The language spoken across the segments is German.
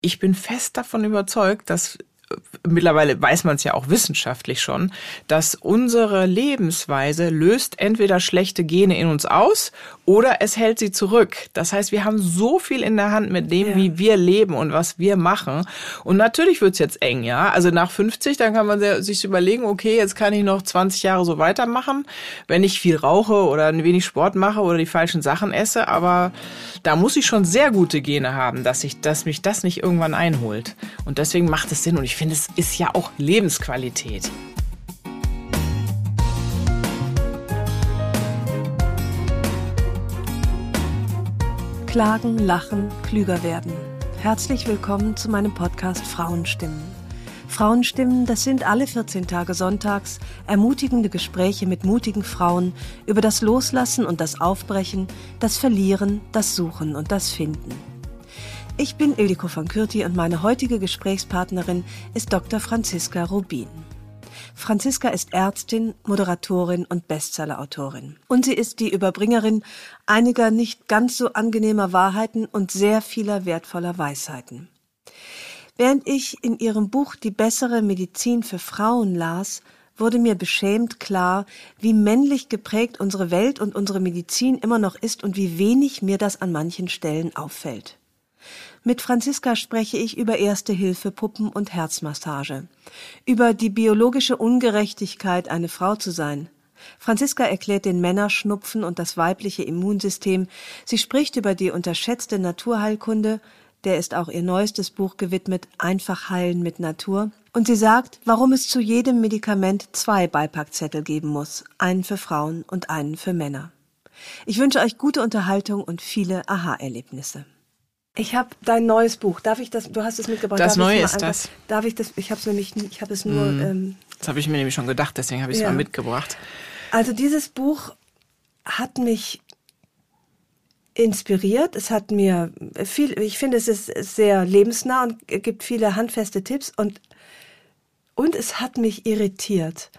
Ich bin fest davon überzeugt, dass mittlerweile weiß man es ja auch wissenschaftlich schon, dass unsere Lebensweise löst entweder schlechte Gene in uns aus oder es hält sie zurück. Das heißt, wir haben so viel in der Hand mit dem, ja. wie wir leben und was wir machen. Und natürlich wird's jetzt eng, ja. Also nach 50, dann kann man sich überlegen, okay, jetzt kann ich noch 20 Jahre so weitermachen, wenn ich viel rauche oder ein wenig Sport mache oder die falschen Sachen esse. Aber da muss ich schon sehr gute Gene haben, dass ich, dass mich das nicht irgendwann einholt. Und deswegen macht es Sinn. Und ich finde, es ist ja auch Lebensqualität. Klagen, lachen, klüger werden. Herzlich willkommen zu meinem Podcast Frauenstimmen. Frauenstimmen, das sind alle 14 Tage sonntags ermutigende Gespräche mit mutigen Frauen über das Loslassen und das Aufbrechen, das Verlieren, das Suchen und das Finden. Ich bin Ildiko von Kürti und meine heutige Gesprächspartnerin ist Dr. Franziska Rubin. Franziska ist Ärztin, Moderatorin und Bestsellerautorin. Und sie ist die Überbringerin einiger nicht ganz so angenehmer Wahrheiten und sehr vieler wertvoller Weisheiten. Während ich in ihrem Buch Die bessere Medizin für Frauen las, wurde mir beschämt klar, wie männlich geprägt unsere Welt und unsere Medizin immer noch ist und wie wenig mir das an manchen Stellen auffällt. Mit Franziska spreche ich über Erste Hilfe, Puppen und Herzmassage, über die biologische Ungerechtigkeit, eine Frau zu sein. Franziska erklärt den Männerschnupfen und das weibliche Immunsystem. Sie spricht über die unterschätzte Naturheilkunde, der ist auch ihr neuestes Buch gewidmet, Einfach heilen mit Natur. Und sie sagt, warum es zu jedem Medikament zwei Beipackzettel geben muss, einen für Frauen und einen für Männer. Ich wünsche euch gute Unterhaltung und viele Aha-Erlebnisse. Ich habe dein neues Buch. Darf ich das? Du hast es mitgebracht. Das darf Neue ist das. Darf ich das? Ich habe es nämlich, ich habe es nur. Mm. Ähm, das habe ich mir nämlich schon gedacht. Deswegen habe ich es ja. mal mitgebracht. Also dieses Buch hat mich inspiriert. Es hat mir viel. Ich finde, es ist sehr lebensnah und gibt viele handfeste Tipps und und es hat mich irritiert,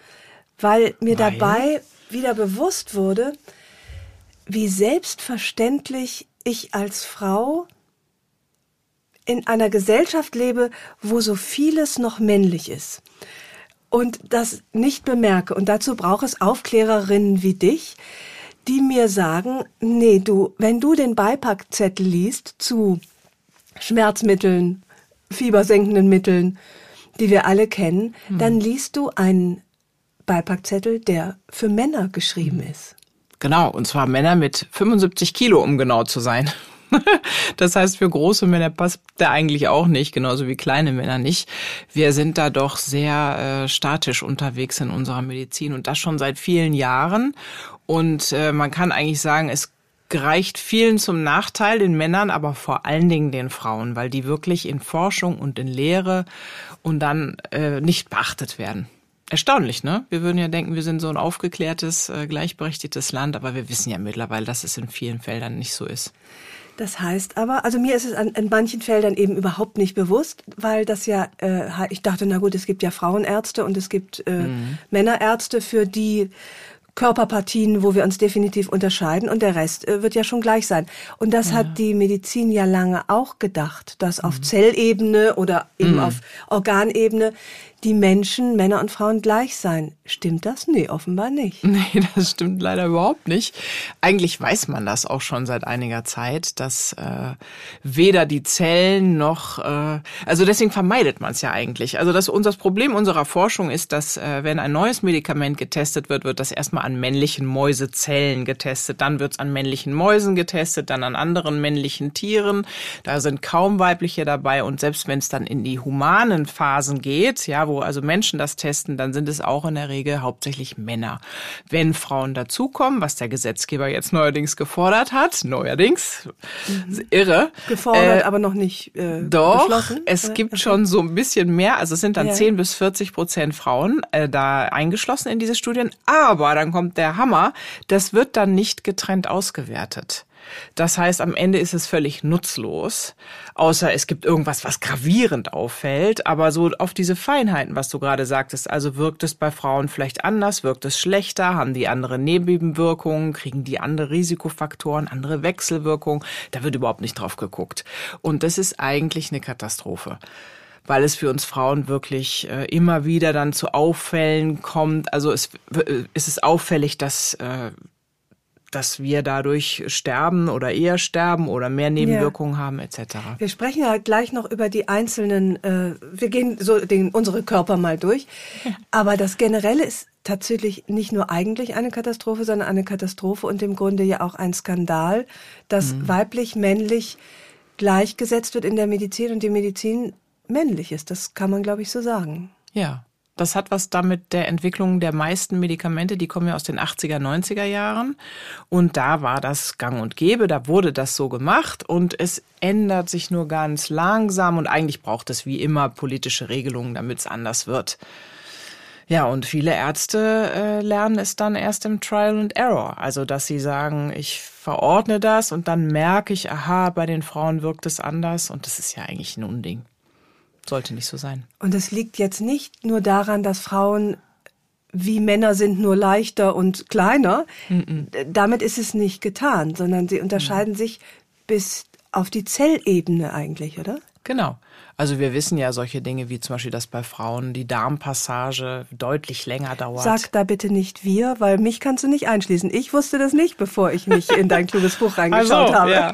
weil mir weil? dabei wieder bewusst wurde, wie selbstverständlich ich als Frau in einer Gesellschaft lebe, wo so vieles noch männlich ist und das nicht bemerke. Und dazu braucht es Aufklärerinnen wie dich, die mir sagen, nee, du, wenn du den Beipackzettel liest zu Schmerzmitteln, fiebersenkenden Mitteln, die wir alle kennen, mhm. dann liest du einen Beipackzettel, der für Männer geschrieben mhm. ist. Genau, und zwar Männer mit 75 Kilo, um genau zu sein. das heißt, für große Männer passt der eigentlich auch nicht, genauso wie kleine Männer nicht. Wir sind da doch sehr äh, statisch unterwegs in unserer Medizin und das schon seit vielen Jahren. Und äh, man kann eigentlich sagen, es gereicht vielen zum Nachteil, den Männern, aber vor allen Dingen den Frauen, weil die wirklich in Forschung und in Lehre und dann äh, nicht beachtet werden. Erstaunlich, ne? Wir würden ja denken, wir sind so ein aufgeklärtes, äh, gleichberechtigtes Land, aber wir wissen ja mittlerweile, dass es in vielen Feldern nicht so ist. Das heißt aber, also mir ist es an, an manchen Feldern eben überhaupt nicht bewusst, weil das ja, äh, ich dachte, na gut, es gibt ja Frauenärzte und es gibt äh, mhm. Männerärzte, für die Körperpartien, wo wir uns definitiv unterscheiden und der Rest äh, wird ja schon gleich sein. Und das ja. hat die Medizin ja lange auch gedacht, dass auf mhm. Zellebene oder eben mhm. auf Organebene die Menschen, Männer und Frauen gleich sein. Stimmt das? Nee, offenbar nicht. Nee, das stimmt leider überhaupt nicht. Eigentlich weiß man das auch schon seit einiger Zeit, dass äh, weder die Zellen noch, äh, also deswegen vermeidet man es ja eigentlich. Also das, unser Problem unserer Forschung ist, dass äh, wenn ein neues Medikament getestet wird, wird das erstmal an männlichen Mäusezellen getestet, dann wird es an männlichen Mäusen getestet, dann an anderen männlichen Tieren. Da sind kaum weibliche dabei und selbst wenn es dann in die humanen Phasen geht, ja, wo also Menschen das testen, dann sind es auch in der Regel hauptsächlich Männer. Wenn Frauen dazukommen, was der Gesetzgeber jetzt neuerdings gefordert hat, neuerdings, mhm. irre. Gefordert, äh, aber noch nicht äh, Doch, es gibt schon so ein bisschen mehr, also es sind dann ja. 10 bis 40 Prozent Frauen äh, da eingeschlossen in diese Studien, aber dann kommt der Hammer, das wird dann nicht getrennt ausgewertet. Das heißt, am Ende ist es völlig nutzlos, außer es gibt irgendwas, was gravierend auffällt. Aber so auf diese Feinheiten, was du gerade sagtest, also wirkt es bei Frauen vielleicht anders, wirkt es schlechter, haben die andere Nebenwirkungen, kriegen die andere Risikofaktoren, andere Wechselwirkungen. Da wird überhaupt nicht drauf geguckt. Und das ist eigentlich eine Katastrophe weil es für uns Frauen wirklich äh, immer wieder dann zu Auffällen kommt. Also es, äh, es ist auffällig, dass äh, dass wir dadurch sterben oder eher sterben oder mehr Nebenwirkungen ja. haben etc. Wir sprechen ja gleich noch über die einzelnen, äh, wir gehen so den, unsere Körper mal durch, aber das Generelle ist tatsächlich nicht nur eigentlich eine Katastrophe, sondern eine Katastrophe und im Grunde ja auch ein Skandal, dass mhm. weiblich, männlich gleichgesetzt wird in der Medizin und die Medizin männlich ist. Das kann man, glaube ich, so sagen. Ja. Das hat was damit der Entwicklung der meisten Medikamente, die kommen ja aus den 80er, 90er Jahren. Und da war das gang und gäbe, da wurde das so gemacht und es ändert sich nur ganz langsam und eigentlich braucht es wie immer politische Regelungen, damit es anders wird. Ja, und viele Ärzte äh, lernen es dann erst im Trial and Error. Also, dass sie sagen, ich verordne das und dann merke ich, aha, bei den Frauen wirkt es anders und das ist ja eigentlich ein Unding. Sollte nicht so sein. Und es liegt jetzt nicht nur daran, dass Frauen wie Männer sind nur leichter und kleiner. Mm Damit ist es nicht getan, sondern sie unterscheiden mm. sich bis auf die Zellebene eigentlich, oder? Genau. Also wir wissen ja solche Dinge wie zum Beispiel, dass bei Frauen die Darmpassage deutlich länger dauert. Sag da bitte nicht wir, weil mich kannst du nicht einschließen. Ich wusste das nicht, bevor ich mich in dein kluges Buch reingeschaut also, habe. Ja.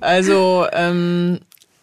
Also ähm,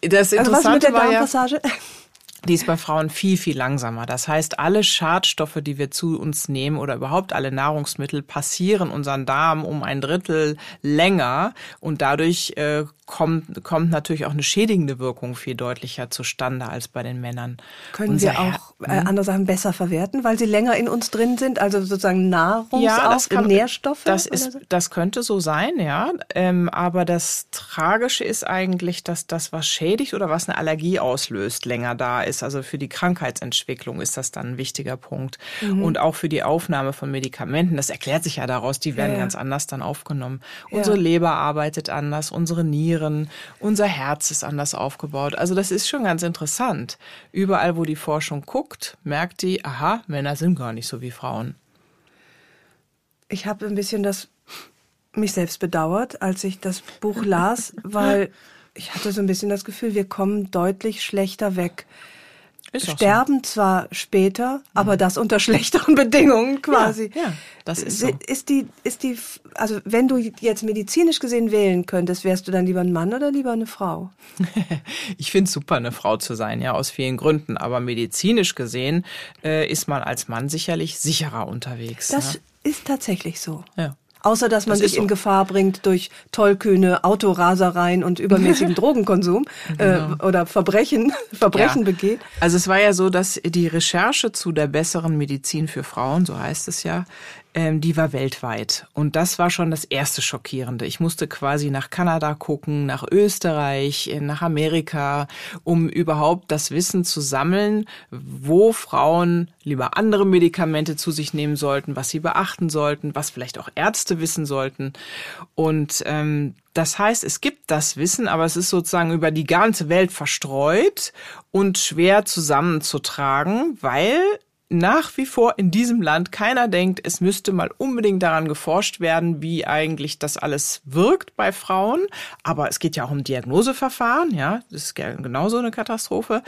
das Interessante also was mit der Darmpassage? Ja, die ist bei Frauen viel, viel langsamer. Das heißt, alle Schadstoffe, die wir zu uns nehmen oder überhaupt alle Nahrungsmittel passieren unseren Darm um ein Drittel länger und dadurch äh, kommt, kommt natürlich auch eine schädigende Wirkung viel deutlicher zustande als bei den Männern. Können Unser wir auch äh, hm? andere Sachen besser verwerten, weil sie länger in uns drin sind, also sozusagen Nahrungs ja, das kann, Nährstoffe? Das, ist, so? das könnte so sein, ja. Ähm, aber das Tragische ist eigentlich, dass das, was schädigt oder was eine Allergie auslöst, länger da ist. Also für die Krankheitsentwicklung ist das dann ein wichtiger Punkt. Mhm. Und auch für die Aufnahme von Medikamenten. Das erklärt sich ja daraus, die werden ja, ja. ganz anders dann aufgenommen. Unsere Leber arbeitet anders, unsere Nieren Nieren, unser Herz ist anders aufgebaut. Also das ist schon ganz interessant. Überall, wo die Forschung guckt, merkt die, aha, Männer sind gar nicht so wie Frauen. Ich habe ein bisschen das mich selbst bedauert, als ich das Buch las, weil ich hatte so ein bisschen das Gefühl, wir kommen deutlich schlechter weg ist sterben so. zwar später, aber mhm. das unter schlechteren Bedingungen quasi. Ja, ja, das ist so. Ist die, ist die, also wenn du jetzt medizinisch gesehen wählen könntest, wärst du dann lieber ein Mann oder lieber eine Frau? ich finde es super, eine Frau zu sein, ja, aus vielen Gründen. Aber medizinisch gesehen äh, ist man als Mann sicherlich sicherer unterwegs. Das ne? ist tatsächlich so. Ja. Außer dass man das sich so. in Gefahr bringt durch tollkühne Autorasereien und übermäßigen Drogenkonsum genau. äh, oder Verbrechen, Verbrechen ja. begeht. Also es war ja so, dass die Recherche zu der besseren Medizin für Frauen, so heißt es ja, ähm, die war weltweit. Und das war schon das erste Schockierende. Ich musste quasi nach Kanada gucken, nach Österreich, äh, nach Amerika, um überhaupt das Wissen zu sammeln, wo Frauen lieber andere Medikamente zu sich nehmen sollten, was sie beachten sollten, was vielleicht auch Ärzte wissen sollten. Und ähm, das heißt, es gibt das Wissen, aber es ist sozusagen über die ganze Welt verstreut und schwer zusammenzutragen, weil nach wie vor in diesem Land keiner denkt, es müsste mal unbedingt daran geforscht werden, wie eigentlich das alles wirkt bei Frauen. Aber es geht ja auch um Diagnoseverfahren, ja, das ist genauso eine Katastrophe.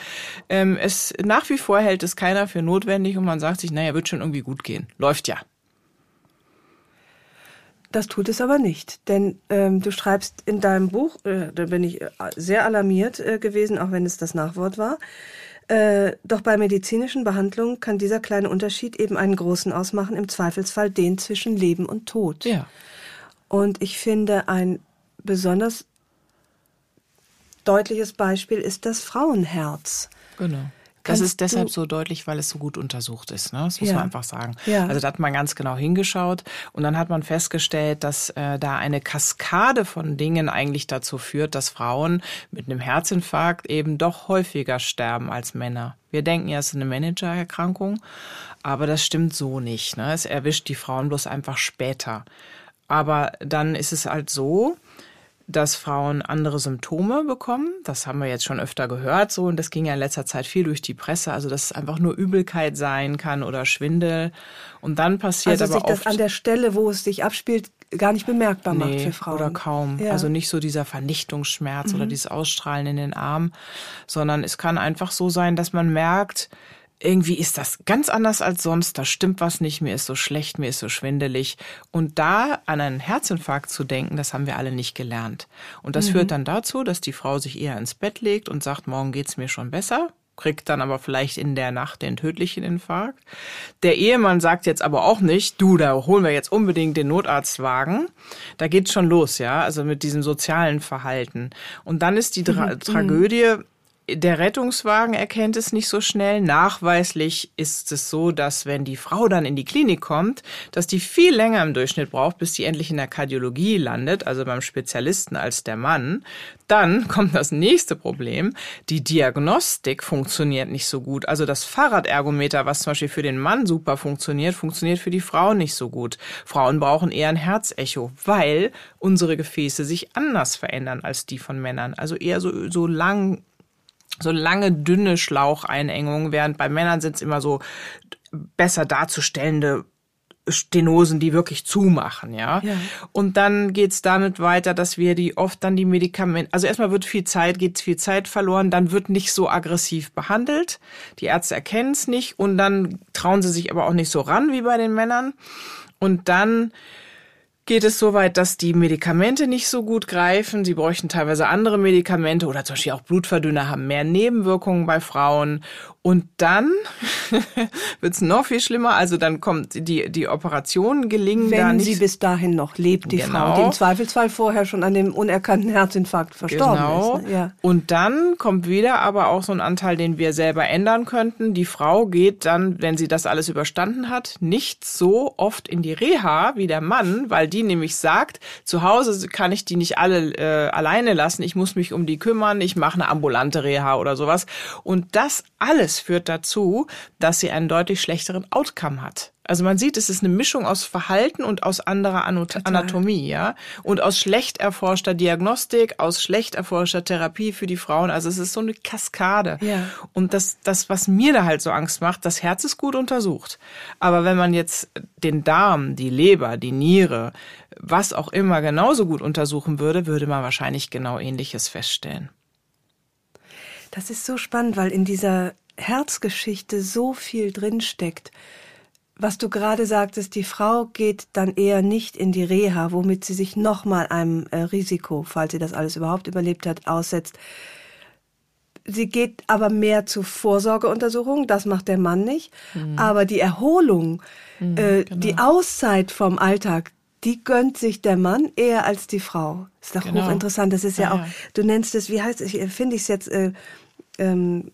Ähm, es nach wie vor hält es keiner für notwendig und man sagt sich, naja, wird schon irgendwie gut gehen, läuft ja. Das tut es aber nicht, denn ähm, du schreibst in deinem Buch, äh, da bin ich äh, sehr alarmiert äh, gewesen, auch wenn es das Nachwort war. Äh, doch bei medizinischen Behandlungen kann dieser kleine Unterschied eben einen großen ausmachen, im Zweifelsfall den zwischen Leben und Tod. Ja. Und ich finde, ein besonders deutliches Beispiel ist das Frauenherz. Genau. Kannst das ist deshalb so deutlich, weil es so gut untersucht ist. Ne? Das muss ja. man einfach sagen. Ja. Also da hat man ganz genau hingeschaut und dann hat man festgestellt, dass äh, da eine Kaskade von Dingen eigentlich dazu führt, dass Frauen mit einem Herzinfarkt eben doch häufiger sterben als Männer. Wir denken ja, es ist eine Managererkrankung, aber das stimmt so nicht. Ne? Es erwischt die Frauen bloß einfach später. Aber dann ist es halt so, dass Frauen andere Symptome bekommen. Das haben wir jetzt schon öfter gehört, so. Und das ging ja in letzter Zeit viel durch die Presse. Also, dass es einfach nur Übelkeit sein kann oder Schwindel. Und dann passiert also aber sich das an der Stelle, wo es sich abspielt, gar nicht bemerkbar nee, macht für Frauen. Oder kaum. Ja. Also nicht so dieser Vernichtungsschmerz mhm. oder dieses Ausstrahlen in den Arm, sondern es kann einfach so sein, dass man merkt, irgendwie ist das ganz anders als sonst, da stimmt was nicht, mir ist so schlecht, mir ist so schwindelig. Und da an einen Herzinfarkt zu denken, das haben wir alle nicht gelernt. Und das mhm. führt dann dazu, dass die Frau sich eher ins Bett legt und sagt, morgen geht's mir schon besser, kriegt dann aber vielleicht in der Nacht den tödlichen Infarkt. Der Ehemann sagt jetzt aber auch nicht, du, da holen wir jetzt unbedingt den Notarztwagen. Da geht's schon los, ja, also mit diesem sozialen Verhalten. Und dann ist die Tra mhm. Tragödie, der Rettungswagen erkennt es nicht so schnell. Nachweislich ist es so, dass wenn die Frau dann in die Klinik kommt, dass die viel länger im Durchschnitt braucht, bis die endlich in der Kardiologie landet, also beim Spezialisten als der Mann. Dann kommt das nächste Problem. Die Diagnostik funktioniert nicht so gut. Also das Fahrradergometer, was zum Beispiel für den Mann super funktioniert, funktioniert für die Frau nicht so gut. Frauen brauchen eher ein Herzecho, weil unsere Gefäße sich anders verändern als die von Männern. Also eher so, so lang so lange, dünne Schlaucheinengungen, während bei Männern sind es immer so besser darzustellende Stenosen, die wirklich zumachen, ja? ja. Und dann geht's damit weiter, dass wir die oft dann die Medikamente, also erstmal wird viel Zeit, geht viel Zeit verloren, dann wird nicht so aggressiv behandelt. Die Ärzte erkennen es nicht und dann trauen sie sich aber auch nicht so ran wie bei den Männern. Und dann geht es so weit, dass die Medikamente nicht so gut greifen. Sie bräuchten teilweise andere Medikamente oder zum Beispiel auch Blutverdünner haben mehr Nebenwirkungen bei Frauen. Und dann wird's noch viel schlimmer. Also dann kommt die, die Operationen gelingen Wenn da nicht. sie bis dahin noch lebt, die genau. Frau, die im Zweifelsfall vorher schon an dem unerkannten Herzinfarkt verstorben genau. ist. Ne? Ja. Und dann kommt wieder aber auch so ein Anteil, den wir selber ändern könnten. Die Frau geht dann, wenn sie das alles überstanden hat, nicht so oft in die Reha wie der Mann, weil die nämlich sagt, zu Hause kann ich die nicht alle äh, alleine lassen. Ich muss mich um die kümmern. Ich mache eine ambulante Reha oder sowas. Und das alles führt dazu, dass sie einen deutlich schlechteren Outcome hat. Also man sieht, es ist eine Mischung aus Verhalten und aus anderer Anatomie, ja, und aus schlecht erforschter Diagnostik, aus schlecht erforschter Therapie für die Frauen. Also es ist so eine Kaskade. Ja. Und das, das, was mir da halt so Angst macht, das Herz ist gut untersucht. Aber wenn man jetzt den Darm, die Leber, die Niere, was auch immer genauso gut untersuchen würde, würde man wahrscheinlich genau Ähnliches feststellen. Das ist so spannend, weil in dieser Herzgeschichte so viel drinsteckt. Was du gerade sagtest, die Frau geht dann eher nicht in die Reha, womit sie sich nochmal einem äh, Risiko, falls sie das alles überhaupt überlebt hat, aussetzt. Sie geht aber mehr zu Vorsorgeuntersuchungen, das macht der Mann nicht. Mhm. Aber die Erholung, mhm, äh, genau. die Auszeit vom Alltag, die gönnt sich der Mann eher als die Frau. Ist doch genau. hochinteressant. Das ist ja, ja auch, du nennst es, wie heißt es, finde ich es jetzt, äh, ähm,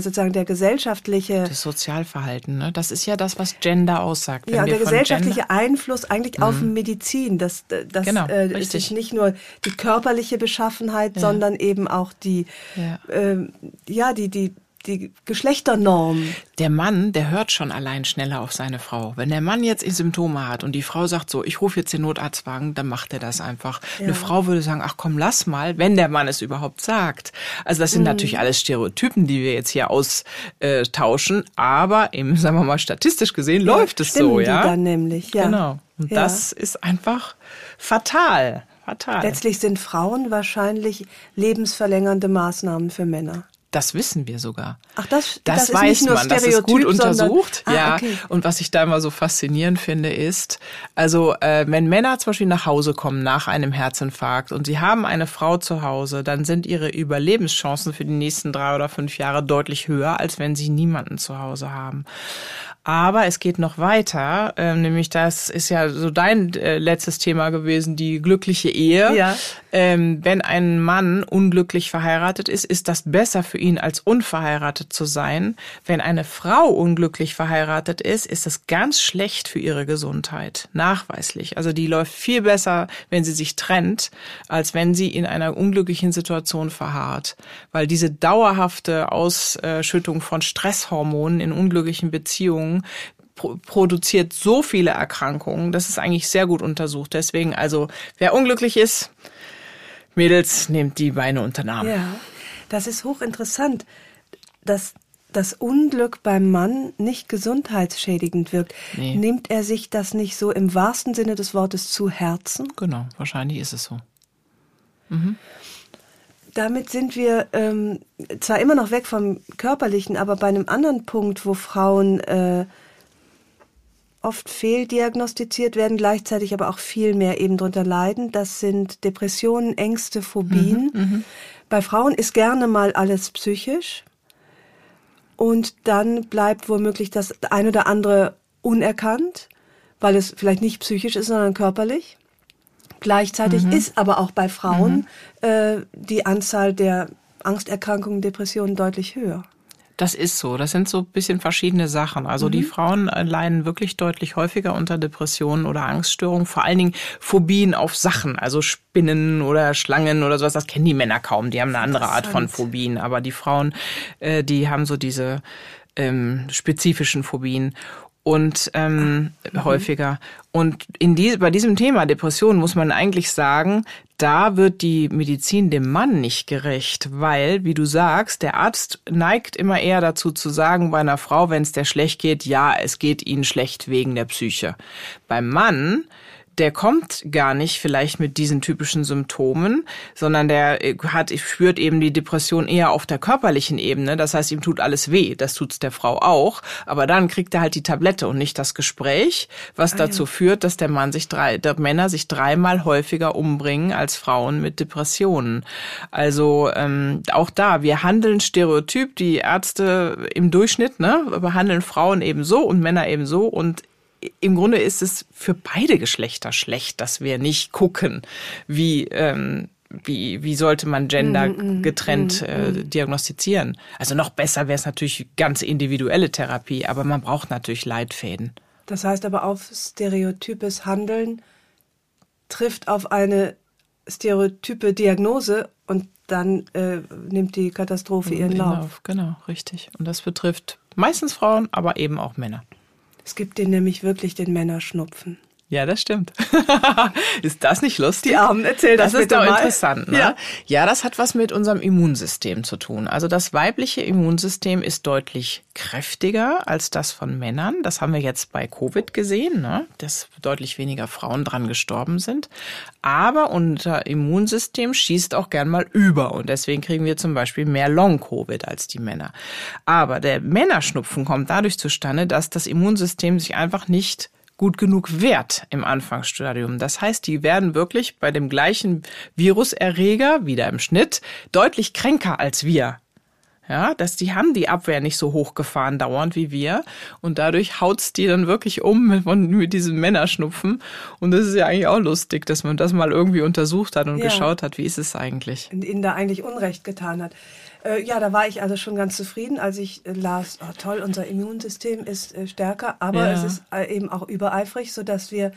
sozusagen der gesellschaftliche das Sozialverhalten, ne? Das ist ja das, was Gender aussagt. Ja, der gesellschaftliche Gender Einfluss eigentlich mhm. auf Medizin, dass das genau, äh, ist nicht nur die körperliche Beschaffenheit, ja. sondern eben auch die ja, äh, ja die die die Geschlechternorm. Der Mann, der hört schon allein schneller auf seine Frau. Wenn der Mann jetzt Symptome hat und die Frau sagt so, ich rufe jetzt den Notarztwagen, dann macht er das einfach. Ja. Eine Frau würde sagen, ach komm, lass mal, wenn der Mann es überhaupt sagt. Also das sind mhm. natürlich alles Stereotypen, die wir jetzt hier austauschen, aber eben, sagen wir mal, statistisch gesehen ja, läuft es so, ja. Die dann nämlich, ja. Genau. Und ja. das ist einfach fatal. Fatal. Letztlich sind Frauen wahrscheinlich lebensverlängernde Maßnahmen für Männer. Das wissen wir sogar. Ach, das, das, das weiß man, das ist gut untersucht. Ah, ja. Okay. Und was ich da immer so faszinierend finde, ist, also äh, wenn Männer zum Beispiel nach Hause kommen nach einem Herzinfarkt und sie haben eine Frau zu Hause, dann sind ihre Überlebenschancen für die nächsten drei oder fünf Jahre deutlich höher, als wenn sie niemanden zu Hause haben. Aber es geht noch weiter, äh, nämlich das ist ja so dein äh, letztes Thema gewesen, die glückliche Ehe. Ja. Ähm, wenn ein Mann unglücklich verheiratet ist, ist das besser für ihn als unverheiratet zu sein. Wenn eine Frau unglücklich verheiratet ist, ist das ganz schlecht für ihre Gesundheit, nachweislich. Also die läuft viel besser, wenn sie sich trennt, als wenn sie in einer unglücklichen Situation verharrt, weil diese dauerhafte Ausschüttung von Stresshormonen in unglücklichen Beziehungen Erkrankungen produziert so viele Erkrankungen, das ist eigentlich sehr gut untersucht. Deswegen also, wer unglücklich ist, Mädels, nehmt die Beine unter den Arm. Ja, das ist hochinteressant, dass das Unglück beim Mann nicht gesundheitsschädigend wirkt. Nee. Nimmt er sich das nicht so im wahrsten Sinne des Wortes zu Herzen? Genau, wahrscheinlich ist es so. Damit sind wir ähm, zwar immer noch weg vom Körperlichen, aber bei einem anderen Punkt, wo Frauen äh, oft fehldiagnostiziert werden, gleichzeitig aber auch viel mehr eben drunter leiden, das sind Depressionen, Ängste, Phobien. Bei Frauen ist gerne mal alles psychisch und dann bleibt womöglich das ein oder andere unerkannt, weil es vielleicht nicht psychisch ist, sondern körperlich. Gleichzeitig ist aber auch bei Frauen äh, die Anzahl der Angsterkrankungen, Depressionen deutlich höher. Das ist so. Das sind so ein bisschen verschiedene Sachen. Also Mhm. die Frauen äh, leiden wirklich deutlich häufiger unter Depressionen oder Angststörungen, vor allen Dingen Phobien auf Sachen, also Spinnen oder Schlangen oder sowas. Das kennen die Männer kaum. Die haben eine andere Art von. Phobien. Aber die Frauen, äh, die haben so diese ähm, spezifischen Phobien und ähm, häufiger. Und in die, bei diesem Thema Depression muss man eigentlich sagen, da wird die Medizin dem Mann nicht gerecht, weil, wie du sagst, der Arzt neigt immer eher dazu zu sagen bei einer Frau, wenn es der schlecht geht, ja, es geht ihnen schlecht wegen der Psyche. Beim Mann der kommt gar nicht vielleicht mit diesen typischen Symptomen, sondern der äh, hat, spürt eben die Depression eher auf der körperlichen Ebene. Das heißt, ihm tut alles weh. Das tut's der Frau auch. Aber dann kriegt er halt die Tablette und nicht das Gespräch, was dazu führt, dass der Mann sich drei, der Männer sich dreimal häufiger umbringen als Frauen mit Depressionen. Also ähm, auch da, wir handeln stereotyp. Die Ärzte im Durchschnitt ne, behandeln Frauen eben so und Männer eben so und im Grunde ist es für beide Geschlechter schlecht, dass wir nicht gucken, wie ähm, wie, wie sollte man Gender getrennt äh, diagnostizieren. Also noch besser wäre es natürlich ganz individuelle Therapie, aber man braucht natürlich Leitfäden. Das heißt aber auf stereotypes Handeln trifft auf eine stereotype Diagnose und dann äh, nimmt die Katastrophe ihren Lauf. Genau, richtig. Und das betrifft meistens Frauen, aber eben auch Männer. Es gibt den nämlich wirklich den Männerschnupfen. Ja, das stimmt. ist das nicht lustig? Die Armen, erzähl das Das ist doch mal. interessant. Ne? Ja. ja, das hat was mit unserem Immunsystem zu tun. Also das weibliche Immunsystem ist deutlich kräftiger als das von Männern. Das haben wir jetzt bei Covid gesehen, ne? dass deutlich weniger Frauen dran gestorben sind. Aber unser Immunsystem schießt auch gern mal über und deswegen kriegen wir zum Beispiel mehr Long-Covid als die Männer. Aber der Männerschnupfen kommt dadurch zustande, dass das Immunsystem sich einfach nicht gut genug wehrt im Anfangsstadium. Das heißt, die werden wirklich bei dem gleichen Viruserreger, wieder im Schnitt, deutlich kränker als wir. Ja, dass die haben die Abwehr nicht so hochgefahren dauernd wie wir und dadurch haut's die dann wirklich um mit, mit diesem Männerschnupfen und das ist ja eigentlich auch lustig, dass man das mal irgendwie untersucht hat und Ja. geschaut hat, wie ist es eigentlich. und ihnen da eigentlich Unrecht getan hat. Äh, ja, da war ich also schon ganz zufrieden, als ich äh, las, oh, toll, unser Immunsystem ist äh, stärker, aber Ja. es ist äh, eben auch übereifrig, sodass wir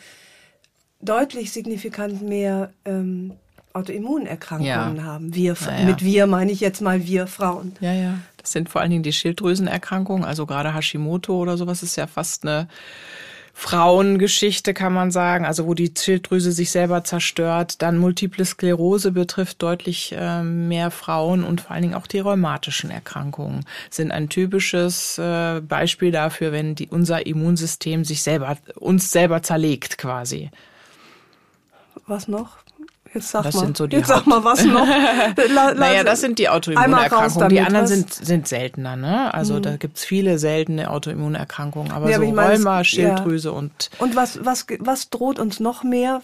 deutlich signifikant mehr ähm, Autoimmunerkrankungen Ja. haben. Wir, Ja, ja. Mit wir meine ich jetzt mal wir Frauen. Ja, ja. Das sind vor allen Dingen die Schilddrüsenerkrankungen, also gerade Hashimoto oder sowas ist ja fast eine Frauengeschichte, kann man sagen, also wo die Schilddrüse sich selber zerstört. Dann Multiple Sklerose betrifft deutlich ähm, mehr Frauen und vor allen Dingen auch die rheumatischen Erkrankungen sind ein typisches äh, Beispiel dafür, wenn die, unser Immunsystem sich selber, uns selber zerlegt quasi. Was noch? Jetzt sag Das mal. sind so die Jetzt sag Haupt- mal was noch. Naja, das sind die Autoimmunerkrankungen. Die anderen Mhm. sind, sind seltener, ne? Also da gibt's viele seltene Autoimmunerkrankungen, aber Nee, so aber ich meine, es- Rheuma, ja. Schilddrüse und Und was, was, was droht uns noch mehr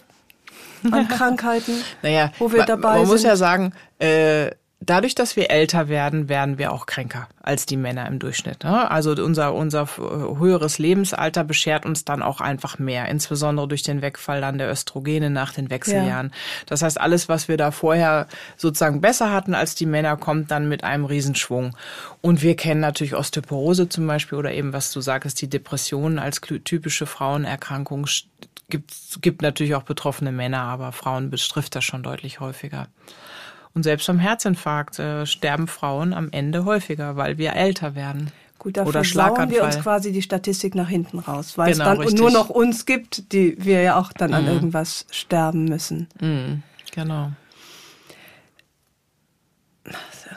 an Krankheiten? naja, Wo wir dabei man muss sind? ja sagen, äh, dadurch, dass wir älter werden, werden wir auch kränker als die Männer im Durchschnitt. Ne? Also unser, unser äh, höheres Lebensalter beschert uns dann auch einfach mehr, insbesondere durch den Wegfall dann der Östrogene nach den Wechseljahren. Das heißt, alles, was wir da vorher sozusagen besser hatten als die Männer, kommt dann mit einem Riesenschwung. Und wir kennen natürlich Osteoporose zum Beispiel oder eben, was du sagst, die Depressionen als typische Frauenerkrankung. Gibt, gibt natürlich auch betroffene Männer, aber Frauen betrifft das schon deutlich häufiger. Und selbst beim Herzinfarkt äh, sterben Frauen am Ende häufiger, weil wir älter werden. Gut, dafür Oder sauern wir uns quasi die Statistik nach hinten raus, weil Genau, es dann richtig. nur noch uns gibt, die wir ja auch dann an irgendwas sterben müssen. Mhm, genau.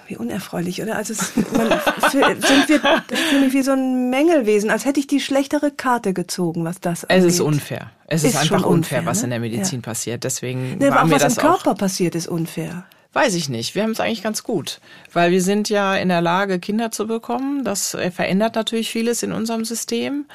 Wie unerfreulich, oder? Also es, man, sind wir wie so ein Mängelwesen, als hätte ich die schlechtere Karte gezogen, was das angeht. Es ist unfair. Es ist, ist einfach unfair, unfair, was ne? in der Medizin ja. passiert. Deswegen ne, war mir was das im Körper passiert, ist unfair. Weiß ich nicht. Wir haben es eigentlich ganz gut, weil wir sind ja in der Lage, Kinder zu bekommen. Das äh, verändert natürlich vieles in unserem System.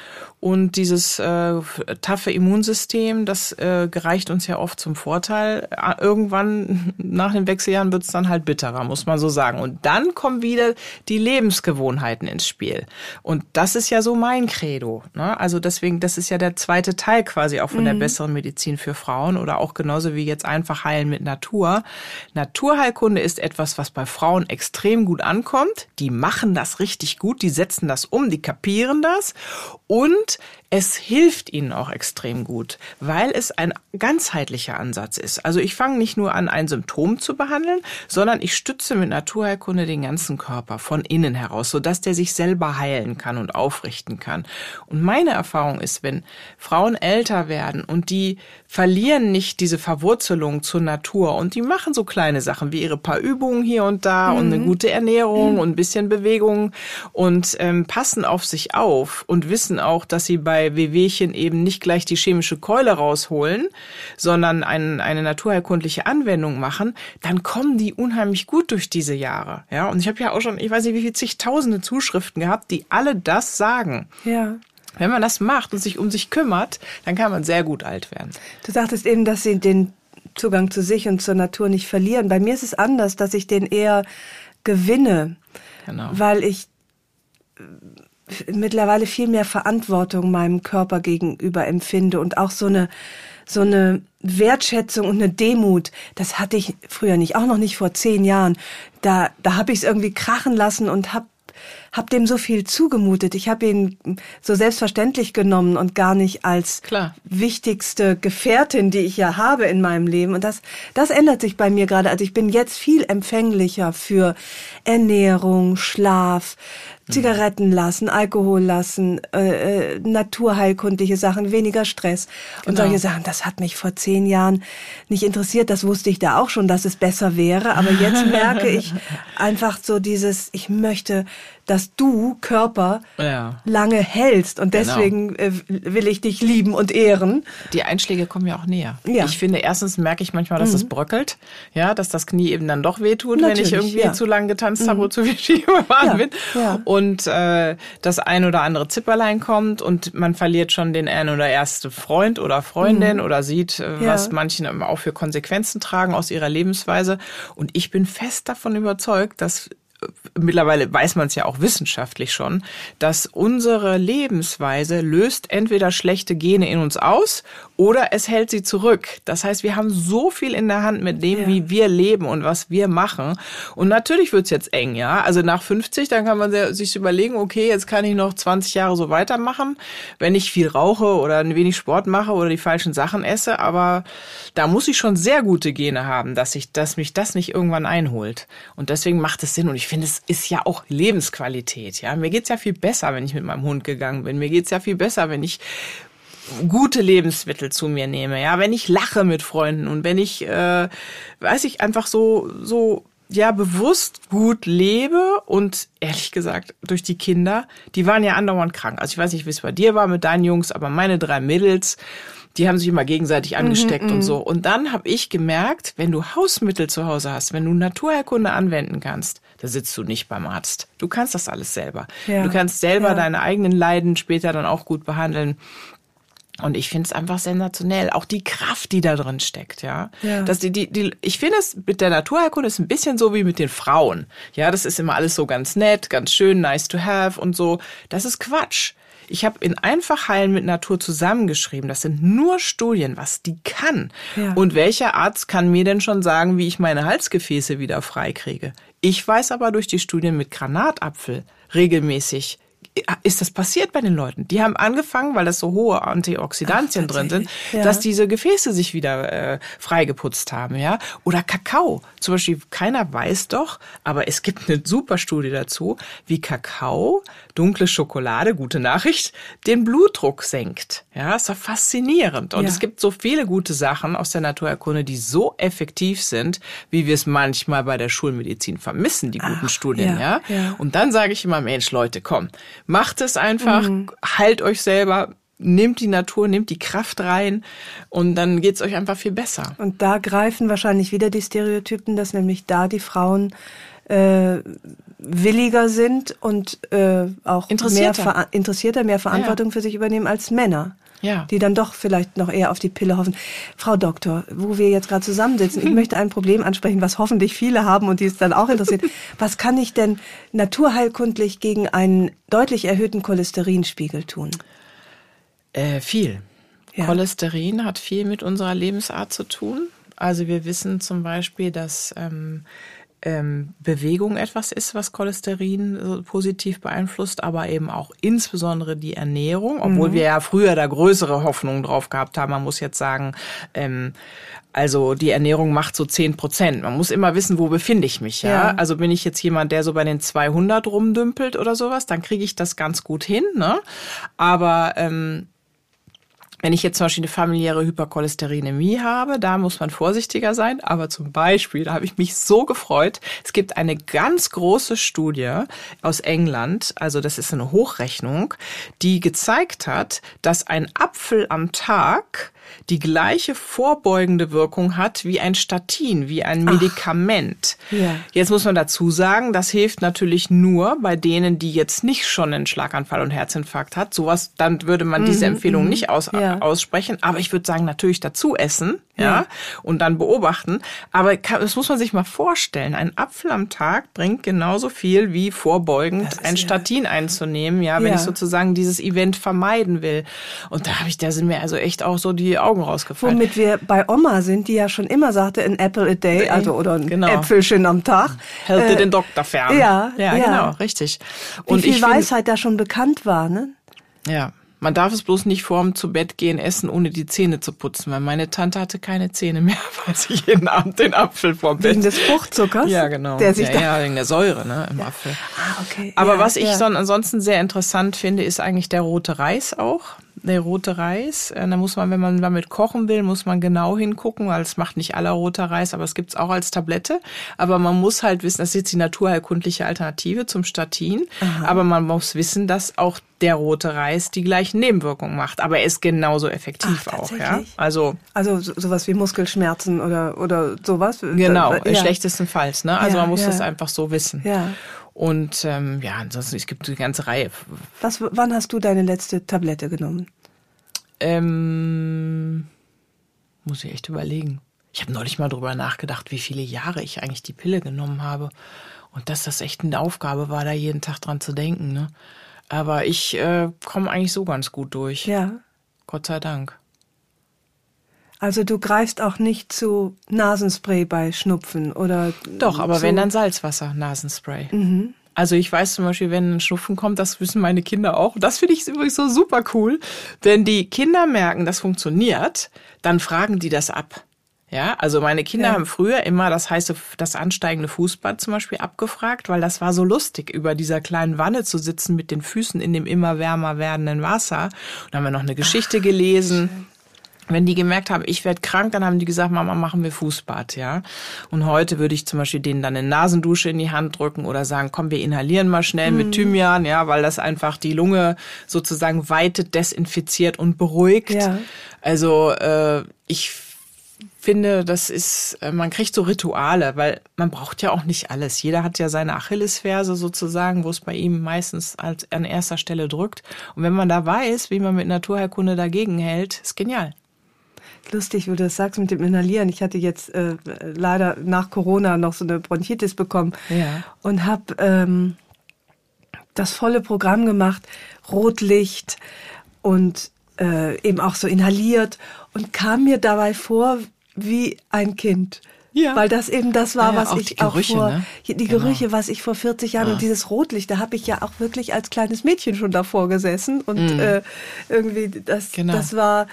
Und dieses äh, taffe Immunsystem, das äh, gereicht uns ja oft zum Vorteil. Äh, irgendwann nach den Wechseljahren wird es dann halt bitterer, muss man so sagen. Und dann kommen wieder die Lebensgewohnheiten ins Spiel. Und das ist ja so mein Credo. Ne? Also deswegen, das ist ja der zweite Teil quasi auch von mhm. der besseren Medizin für Frauen oder auch genauso wie jetzt einfach heilen mit Natur. Naturheilkunde ist etwas, was bei Frauen extrem gut ankommt. Die machen das richtig gut, die setzen das um, die kapieren das und es hilft ihnen auch extrem gut, weil es ein ganzheitlicher Ansatz ist. Also ich fange nicht nur an, ein Symptom zu behandeln, sondern ich stütze mit Naturheilkunde den ganzen Körper von innen heraus, sodass der sich selber heilen kann und aufrichten kann. Und meine Erfahrung ist, wenn Frauen älter werden und die verlieren nicht diese Verwurzelung zur Natur und die machen so kleine Sachen wie ihre paar Übungen hier und da mhm. und eine mhm. gute Ernährung mhm. und ein bisschen Bewegung und ähm, passen auf sich auf und wissen auch, dass sie bei Wehwehchen eben nicht gleich die chemische Keule rausholen, sondern ein, eine naturheilkundliche Anwendung machen, dann kommen die unheimlich gut durch diese Jahre. Ja, und ich habe ja auch schon, ich weiß nicht, wie viele zigtausende Zuschriften gehabt, die alle das sagen. Ja. Wenn man das macht und sich um sich kümmert, dann kann man sehr gut alt werden. Du sagtest eben, dass sie den Zugang zu sich und zur Natur nicht verlieren. Bei mir ist es anders, dass ich den eher gewinne, genau. weil ich mittlerweile viel mehr Verantwortung meinem Körper gegenüber empfinde und auch so eine so eine Wertschätzung und eine Demut, das hatte ich früher nicht, auch noch nicht vor zehn Jahren. Da, da habe ich es irgendwie krachen lassen und habe hab dem so viel zugemutet. Ich habe ihn so selbstverständlich genommen und gar nicht als Klar. wichtigste Gefährtin, die ich ja habe in meinem Leben. Und das, das ändert sich bei mir gerade. Also ich bin jetzt viel empfänglicher für Ernährung, Schlaf, Zigaretten lassen, Alkohol lassen, äh, äh, naturheilkundliche Sachen, weniger Stress und genau. solche Sachen. Das hat mich vor zehn Jahren nicht interessiert. Das wusste ich da auch schon, dass es besser wäre. Aber jetzt merke ich einfach so dieses, ich möchte dass du Körper ja. lange hältst und genau. deswegen genau. will ich dich lieben und ehren. Die Einschläge kommen ja auch näher. Ja. Ich finde, erstens merke ich manchmal, dass mhm. es bröckelt, ja, dass das Knie eben dann doch wehtut, Natürlich, wenn ich irgendwie ja. zu lang getanzt mhm. habe oder zu viel Ski gefahren bin. Und äh, das ein oder andere Zipperlein kommt und man verliert schon den ein oder erste Freund oder Freundin mhm. oder sieht, äh, was manchen auch für Konsequenzen tragen aus ihrer Lebensweise. Und ich bin fest davon überzeugt, dass mittlerweile weiß man es ja auch wissenschaftlich schon, dass unsere Lebensweise löst entweder schlechte Gene in uns aus oder es hält sie zurück. Das heißt, wir haben so viel in der Hand mit dem, ja. wie wir leben und was wir machen. Und natürlich wird's jetzt eng, ja. Also nach 50, dann kann man sich überlegen, okay, jetzt kann ich noch 20 Jahre so weitermachen, wenn ich viel rauche oder ein wenig Sport mache oder die falschen Sachen esse. Aber da muss ich schon sehr gute Gene haben, dass ich, dass mich das nicht irgendwann einholt. Und deswegen macht es Sinn. Und ich finde, es ist ja auch Lebensqualität. Ja, mir geht's ja viel besser, wenn ich mit meinem Hund gegangen bin. Mir geht's ja viel besser, wenn ich gute Lebensmittel zu mir nehme. Ja, wenn ich lache mit Freunden und wenn ich, äh, weiß ich, einfach so so ja bewusst gut lebe und ehrlich gesagt durch die Kinder, die waren ja andauernd krank. Also ich weiß nicht, wie es bei dir war mit deinen Jungs, aber meine drei Mädels, die haben sich immer gegenseitig mhm, angesteckt -hmm. und so. Und dann habe ich gemerkt, wenn du Hausmittel zu Hause hast, wenn du Naturherkunde anwenden kannst, da sitzt du nicht beim Arzt. Du kannst das alles selber. Ja. Du kannst selber ja. deine eigenen Leiden später dann auch gut behandeln. Und ich finde es einfach sensationell. Auch die Kraft, die da drin steckt, ja. ja. Dass die, die, die, ich finde es mit der Naturheilkunde ist ein bisschen so wie mit den Frauen. Ja, das ist immer alles so ganz nett, ganz schön, nice to have und so. Das ist Quatsch. Ich habe in Einfach heilen mit Natur zusammengeschrieben. Das sind nur Studien, was die kann. Ja. Und welcher Arzt kann mir denn schon sagen, wie ich meine Halsgefäße wieder freikriege? Ich weiß aber durch die Studien mit Granatapfel regelmäßig ist das passiert bei den Leuten. Die haben angefangen, weil das so hohe Antioxidantien Ach, drin sind, ja. dass diese Gefäße sich wieder äh, freigeputzt haben, ja. Oder Kakao. Zum Beispiel, keiner weiß doch, aber es gibt eine super Studie dazu, wie Kakao, dunkle Schokolade, gute Nachricht, den Blutdruck senkt. Ja, ist doch faszinierend. Und ja. es gibt so viele gute Sachen aus der Naturerkunde, die so effektiv sind, wie wir es manchmal bei der Schulmedizin vermissen, die guten Ach, Studien, ja, ja. Und dann sage ich immer, Mensch, Leute, komm, macht es einfach, mhm. heilt euch selber, nehmt die Natur, nehmt die Kraft rein und dann geht's euch einfach viel besser. Und da greifen wahrscheinlich wieder die Stereotypen, dass nämlich da die Frauen äh, williger sind und äh, auch interessierter. mehr interessierter, mehr Verantwortung ja. für sich übernehmen als Männer ja. die dann doch vielleicht noch eher auf die Pille hoffen. Frau Doktor, wo wir jetzt gerade zusammensitzen, ich möchte ein Problem ansprechen, was hoffentlich viele haben und die es dann auch interessiert. Was kann ich denn naturheilkundlich gegen einen deutlich erhöhten Cholesterinspiegel tun? Äh, viel. Ja. Cholesterin hat viel mit unserer Lebensart zu tun. Also wir wissen zum Beispiel, dass ähm, ähm, Bewegung etwas ist, was Cholesterin positiv beeinflusst, aber eben auch insbesondere die Ernährung, obwohl mhm. wir ja früher da größere Hoffnungen drauf gehabt haben. Man muss jetzt sagen, ähm, also die Ernährung macht so zehn Prozent. Man muss immer wissen, wo befinde ich mich. Ja? ja? Also bin ich jetzt jemand, der so bei den 200 rumdümpelt oder sowas, dann kriege ich das ganz gut hin. Ne? Aber ähm, wenn ich jetzt zum Beispiel eine familiäre Hypercholesterinämie habe, da muss man vorsichtiger sein. Aber zum Beispiel, da habe ich mich so gefreut. Es gibt eine ganz große Studie aus England, also das ist eine Hochrechnung, die gezeigt hat, dass ein Apfel am Tag die gleiche vorbeugende Wirkung hat wie ein Statin, wie ein Medikament. Ach, ja. Jetzt muss man dazu sagen, das hilft natürlich nur bei denen, die jetzt nicht schon einen Schlaganfall und Herzinfarkt hat. Sowas, dann würde man diese mhm, Empfehlung mhm. nicht aus, ja. aussprechen. Aber ich würde sagen, natürlich dazu essen, ja, ja, und dann beobachten. Aber das muss man sich mal vorstellen. Ein Apfel am Tag bringt genauso viel wie vorbeugend ein Statin einzunehmen, ja, wenn ich sozusagen dieses Event vermeiden will. Und da habe ich, da sind mir also echt auch so die Augen rausgefallen. Womit wir bei Oma sind, die ja schon immer sagte, an apple a day, also oder ein genau. Äpfelchen am Tag. Hält äh, den Doktor fern. Ja, ja, ja. genau, richtig. Und Wie viel Weisheit find, da schon bekannt war, ne? Ja. Man darf es bloß nicht vorm zu Bett gehen essen, ohne die Zähne zu putzen, weil meine Tante hatte keine Zähne mehr, weil sie jeden Abend den Apfel vorm Bett. Wegen des Fruchtzuckers? Ja, genau. Der sich ja, ja, wegen der Säure ne, im ja. Apfel. Ah, okay. Aber ja, was ich ja. ansonsten sehr interessant finde, ist eigentlich der rote Reis auch der rote Reis. Äh, da muss man, wenn man damit kochen will, muss man genau hingucken, weil es macht nicht aller roter Reis, aber es gibt's auch als Tablette. Aber man muss halt wissen, das ist jetzt die naturheilkundliche Alternative zum Statin. Aha. Aber man muss wissen, dass auch der rote Reis die gleichen Nebenwirkungen macht. Aber er ist genauso effektiv Ach, auch, ja. Also, also so, sowas wie Muskelschmerzen oder, oder sowas. Genau, ja. schlechtestenfalls, ne? Also ja, man muss ja. das einfach so wissen. Ja. Und ähm, ja, ansonsten, es gibt eine ganze Reihe. Was, wann hast du deine letzte Tablette genommen? Ähm, muss ich echt überlegen. Ich habe neulich mal drüber nachgedacht, wie viele Jahre ich eigentlich die Pille genommen habe. Und dass das echt eine Aufgabe war, da jeden Tag dran zu denken. Ne? Aber ich äh, komme eigentlich so ganz gut durch. Ja. Gott sei Dank. Also du greifst auch nicht zu Nasenspray bei Schnupfen oder. Doch, aber wenn dann Salzwasser, Nasenspray. Mhm. Also ich weiß zum Beispiel, wenn ein Schnupfen kommt, das wissen meine Kinder auch. Das finde ich übrigens so super cool. Wenn die Kinder merken, das funktioniert, dann fragen die das ab. Ja, also meine Kinder ja. haben früher immer das heiße, das ansteigende Fußbad zum Beispiel abgefragt, weil das war so lustig, über dieser kleinen Wanne zu sitzen mit den Füßen in dem immer wärmer werdenden Wasser. Und dann haben wir noch eine Geschichte Ach, gelesen. Schön wenn die gemerkt haben, ich werde krank, dann haben die gesagt, Mama, machen wir Fußbad, ja. Und heute würde ich zum Beispiel denen dann eine Nasendusche in die Hand drücken oder sagen, komm, wir inhalieren mal schnell mhm. mit Thymian, ja, weil das einfach die Lunge sozusagen weitet, desinfiziert und beruhigt. Ja. Also äh, ich finde, das ist, äh, man kriegt so Rituale, weil man braucht ja auch nicht alles. Jeder hat ja seine Achillesferse sozusagen, wo es bei ihm meistens als an erster Stelle drückt. Und wenn man da weiß, wie man mit Naturheilkunde dagegen hält, ist genial lustig, wie du das sagst mit dem Inhalieren. Ich hatte jetzt äh, leider nach Corona noch so eine Bronchitis bekommen ja. und habe ähm, das volle Programm gemacht, Rotlicht und äh, eben auch so inhaliert und kam mir dabei vor wie ein Kind. Ja. Weil das eben das war, ja, was ich Gerüche, auch vor, ne? die genau. Gerüche, was ich vor 40 Jahren ja. und dieses Rotlicht, da habe ich ja auch wirklich als kleines Mädchen schon davor gesessen und mhm. äh, irgendwie das, genau. das war,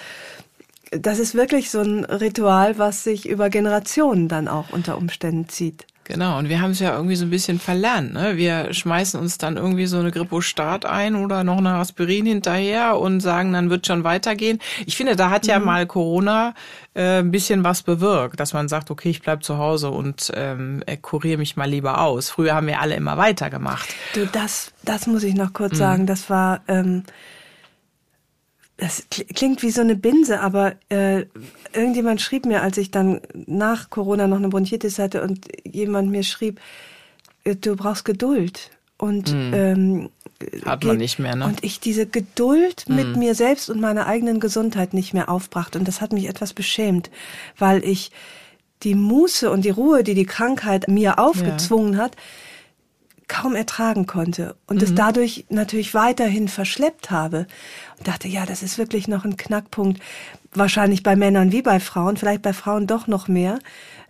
das ist wirklich so ein Ritual, was sich über Generationen dann auch unter Umständen zieht. Genau, und wir haben es ja irgendwie so ein bisschen verlernt. Ne? Wir schmeißen uns dann irgendwie so eine Grippo-Start ein oder noch eine Aspirin hinterher und sagen, dann wird schon weitergehen. Ich finde, da hat ja mhm. mal Corona äh, ein bisschen was bewirkt, dass man sagt, okay, ich bleib zu Hause und ähm, kuriere mich mal lieber aus. Früher haben wir alle immer weitergemacht. Du, das, das muss ich noch kurz mhm. sagen. Das war... Ähm das klingt wie so eine Binse, aber äh, irgendjemand schrieb mir, als ich dann nach Corona noch eine Bronchitis hatte und jemand mir schrieb, äh, du brauchst Geduld. Und mm. ähm, hat man nicht mehr, ne? Und ich diese Geduld mm. mit mir selbst und meiner eigenen Gesundheit nicht mehr aufbrachte. Und das hat mich etwas beschämt, weil ich die Muße und die Ruhe, die die Krankheit mir aufgezwungen ja. hat, kaum ertragen konnte und mhm. es dadurch natürlich weiterhin verschleppt habe. Und dachte, ja, das ist wirklich noch ein Knackpunkt, wahrscheinlich bei Männern wie bei Frauen, vielleicht bei Frauen doch noch mehr,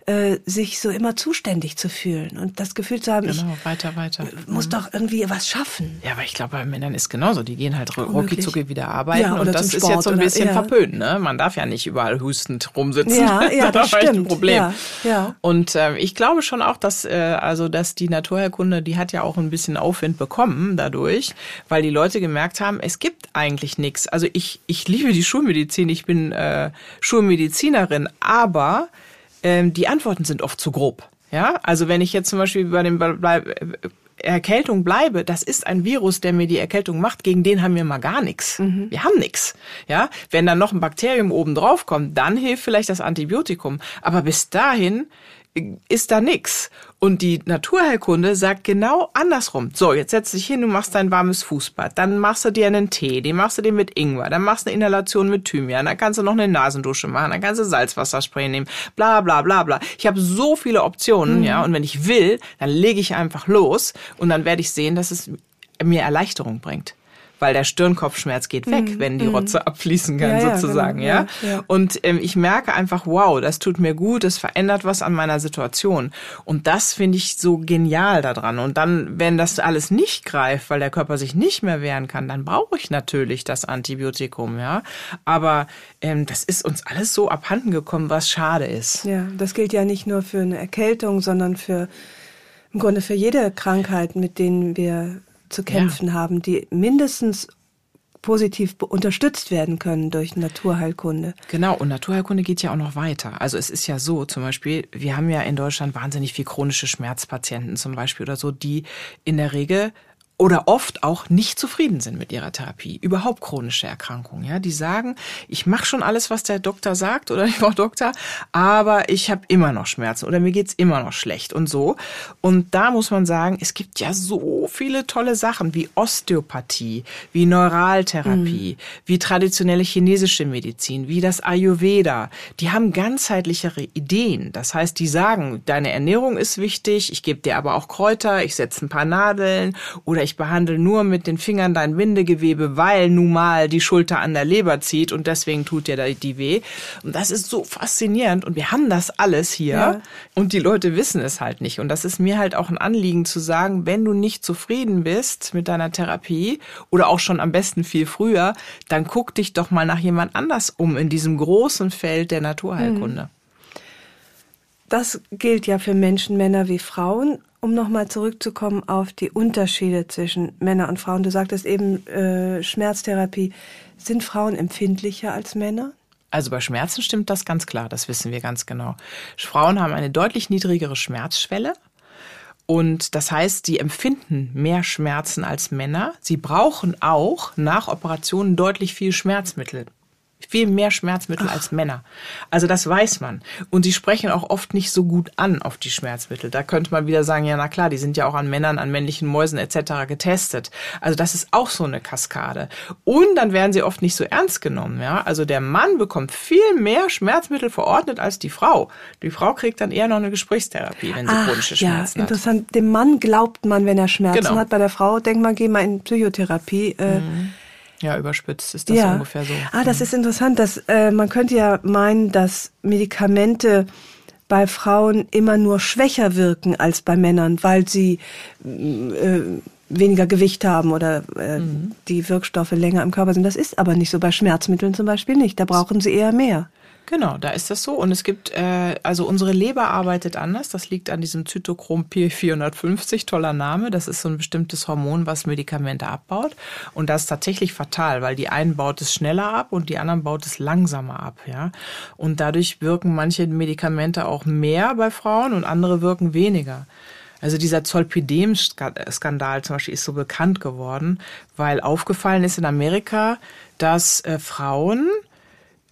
äh, sich so immer zuständig zu fühlen und das Gefühl zu haben, genau, ich weiter, weiter. muss mhm. doch irgendwie was schaffen. Ja, aber ich glaube, bei Männern ist genauso. Die gehen halt rucki zucki wieder arbeiten ja, und das ist jetzt so ein bisschen oder, ja. verpönt. Ne? Man darf ja nicht überall hustend rumsitzen. Ja, ja das, das stimmt. ein Problem. Ja, ja. Und äh, ich glaube schon auch, dass äh, also dass die Naturherkunde, die hat ja auch ein bisschen Aufwind bekommen dadurch, weil die Leute gemerkt haben, es gibt eigentlich nichts. Also ich ich liebe die Schulmedizin, ich bin äh, Schulmedizinerin, aber ähm, die Antworten sind oft zu grob. Ja, also wenn ich jetzt zum Beispiel bei dem bleib, Erkältung bleibe, das ist ein Virus, der mir die Erkältung macht, gegen den haben wir mal gar nichts. Mhm. Wir haben nichts. Ja, wenn dann noch ein Bakterium oben drauf kommt, dann hilft vielleicht das Antibiotikum. Aber bis dahin ist da nix. Und die Naturheilkunde sagt genau andersrum. So, jetzt setz dich hin, du machst dein warmes Fußbad, dann machst du dir einen Tee, den machst du dir mit Ingwer, dann machst du eine Inhalation mit Thymian, dann kannst du noch eine Nasendusche machen, dann kannst du Salzwasserspray nehmen, bla bla bla bla. Ich habe so viele Optionen, mhm. ja, und wenn ich will, dann lege ich einfach los und dann werde ich sehen, dass es mir Erleichterung bringt weil der Stirnkopfschmerz geht weg, mm, wenn die mhm. Rotze abfließen kann, ja, sozusagen, genau. ja. ja. Und ähm, ich merke einfach, wow, das tut mir gut, das verändert was an meiner Situation. Und das finde ich so genial daran. Und dann, wenn das alles nicht greift, weil der Körper sich nicht mehr wehren kann, dann brauche ich natürlich das Antibiotikum, ja. Aber ähm, das ist uns alles so abhanden gekommen, was schade ist. Ja, das gilt ja nicht nur für eine Erkältung, sondern für im Grunde für jede Krankheit, mit denen wir zu kämpfen ja. haben, die mindestens positiv unterstützt werden können durch Naturheilkunde. Genau, und Naturheilkunde geht ja auch noch weiter. Also es ist ja so, zum Beispiel, wir haben ja in Deutschland wahnsinnig viel chronische Schmerzpatienten zum Beispiel oder so, die in der Regel oder oft auch nicht zufrieden sind mit ihrer Therapie. Überhaupt chronische Erkrankungen. Ja, die sagen, ich mache schon alles, was der Doktor sagt oder ich Frau Doktor, aber ich habe immer noch Schmerzen oder mir geht's immer noch schlecht und so. Und da muss man sagen, es gibt ja so viele tolle Sachen wie Osteopathie, wie Neuraltherapie, mhm. wie traditionelle chinesische Medizin, wie das Ayurveda. Die haben ganzheitlichere Ideen. Das heißt, die sagen, deine Ernährung ist wichtig, ich gebe dir aber auch Kräuter, ich setze ein paar Nadeln oder ich behandle nur mit den Fingern dein Bindegewebe, weil nun mal die Schulter an der Leber zieht und deswegen tut dir die weh. Und das ist so faszinierend und wir haben das alles hier ja. und die Leute wissen es halt nicht. Und das ist mir halt auch ein Anliegen zu sagen, wenn du nicht zufrieden bist mit deiner Therapie oder auch schon am besten viel früher, dann guck dich doch mal nach jemand anders um in diesem großen Feld der Naturheilkunde. Mhm. Das gilt ja für Menschen, Männer wie Frauen um nochmal zurückzukommen auf die Unterschiede zwischen Männern und Frauen. Du sagtest eben äh, Schmerztherapie. Sind Frauen empfindlicher als Männer? Also bei Schmerzen stimmt das ganz klar, das wissen wir ganz genau. Frauen haben eine deutlich niedrigere Schmerzschwelle. Und das heißt, sie empfinden mehr Schmerzen als Männer. Sie brauchen auch nach Operationen deutlich viel Schmerzmittel viel mehr Schmerzmittel Ach. als Männer. Also das weiß man. Und sie sprechen auch oft nicht so gut an auf die Schmerzmittel. Da könnte man wieder sagen, ja na klar, die sind ja auch an Männern, an männlichen Mäusen etc. getestet. Also das ist auch so eine Kaskade. Und dann werden sie oft nicht so ernst genommen. Ja? Also der Mann bekommt viel mehr Schmerzmittel verordnet als die Frau. Die Frau kriegt dann eher noch eine Gesprächstherapie, wenn sie Ach, chronische Schmerzen ja, hat. Interessant. Dem Mann glaubt man, wenn er Schmerzen genau. hat. Bei der Frau denkt man, geh mal in Psychotherapie. Äh, mhm ja, überspitzt ist das ja. ungefähr so. Ah, das mhm. ist interessant. Dass, äh, man könnte ja meinen, dass Medikamente bei Frauen immer nur schwächer wirken als bei Männern, weil sie äh, weniger Gewicht haben oder äh, mhm. die Wirkstoffe länger im Körper sind. Das ist aber nicht so bei Schmerzmitteln zum Beispiel nicht. Da brauchen sie eher mehr. Genau, da ist das so. Und es gibt, äh, also unsere Leber arbeitet anders. Das liegt an diesem Zytochrom P450, toller Name. Das ist so ein bestimmtes Hormon, was Medikamente abbaut. Und das ist tatsächlich fatal, weil die einen baut es schneller ab und die anderen baut es langsamer ab. Ja, Und dadurch wirken manche Medikamente auch mehr bei Frauen und andere wirken weniger. Also dieser Zolpidem-Skandal zum Beispiel ist so bekannt geworden, weil aufgefallen ist in Amerika, dass äh, Frauen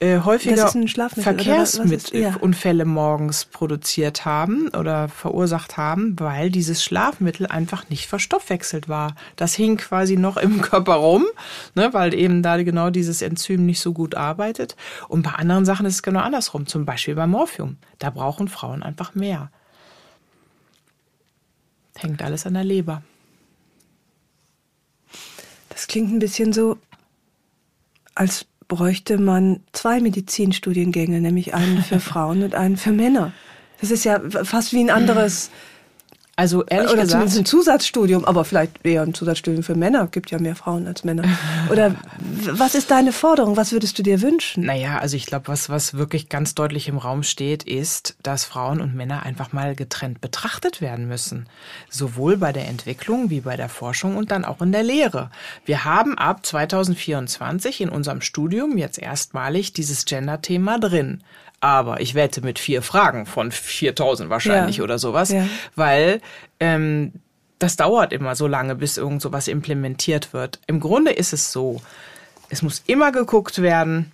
äh, häufiger Verkehrsunfälle ja. morgens produziert haben oder verursacht haben, weil dieses Schlafmittel einfach nicht verstoffwechselt war. Das hing quasi noch im Körper rum, ne, weil eben da genau dieses Enzym nicht so gut arbeitet. Und bei anderen Sachen ist es genau andersrum, zum Beispiel bei Morphium. Da brauchen Frauen einfach mehr. Hängt alles an der Leber. Das klingt ein bisschen so, als bräuchte man zwei Medizinstudiengänge, nämlich einen für Frauen und einen für Männer. Das ist ja fast wie ein anderes also ehrlich Oder gesagt, zumindest ein Zusatzstudium, aber vielleicht eher ein Zusatzstudium für Männer. Gibt ja mehr Frauen als Männer. Oder was ist deine Forderung? Was würdest du dir wünschen? Naja, also ich glaube, was, was wirklich ganz deutlich im Raum steht, ist, dass Frauen und Männer einfach mal getrennt betrachtet werden müssen. Sowohl bei der Entwicklung wie bei der Forschung und dann auch in der Lehre. Wir haben ab 2024 in unserem Studium jetzt erstmalig dieses Gender-Thema drin aber ich wette mit vier Fragen von 4000 wahrscheinlich ja. oder sowas, ja. weil ähm, das dauert immer so lange, bis irgend sowas implementiert wird. Im Grunde ist es so, es muss immer geguckt werden,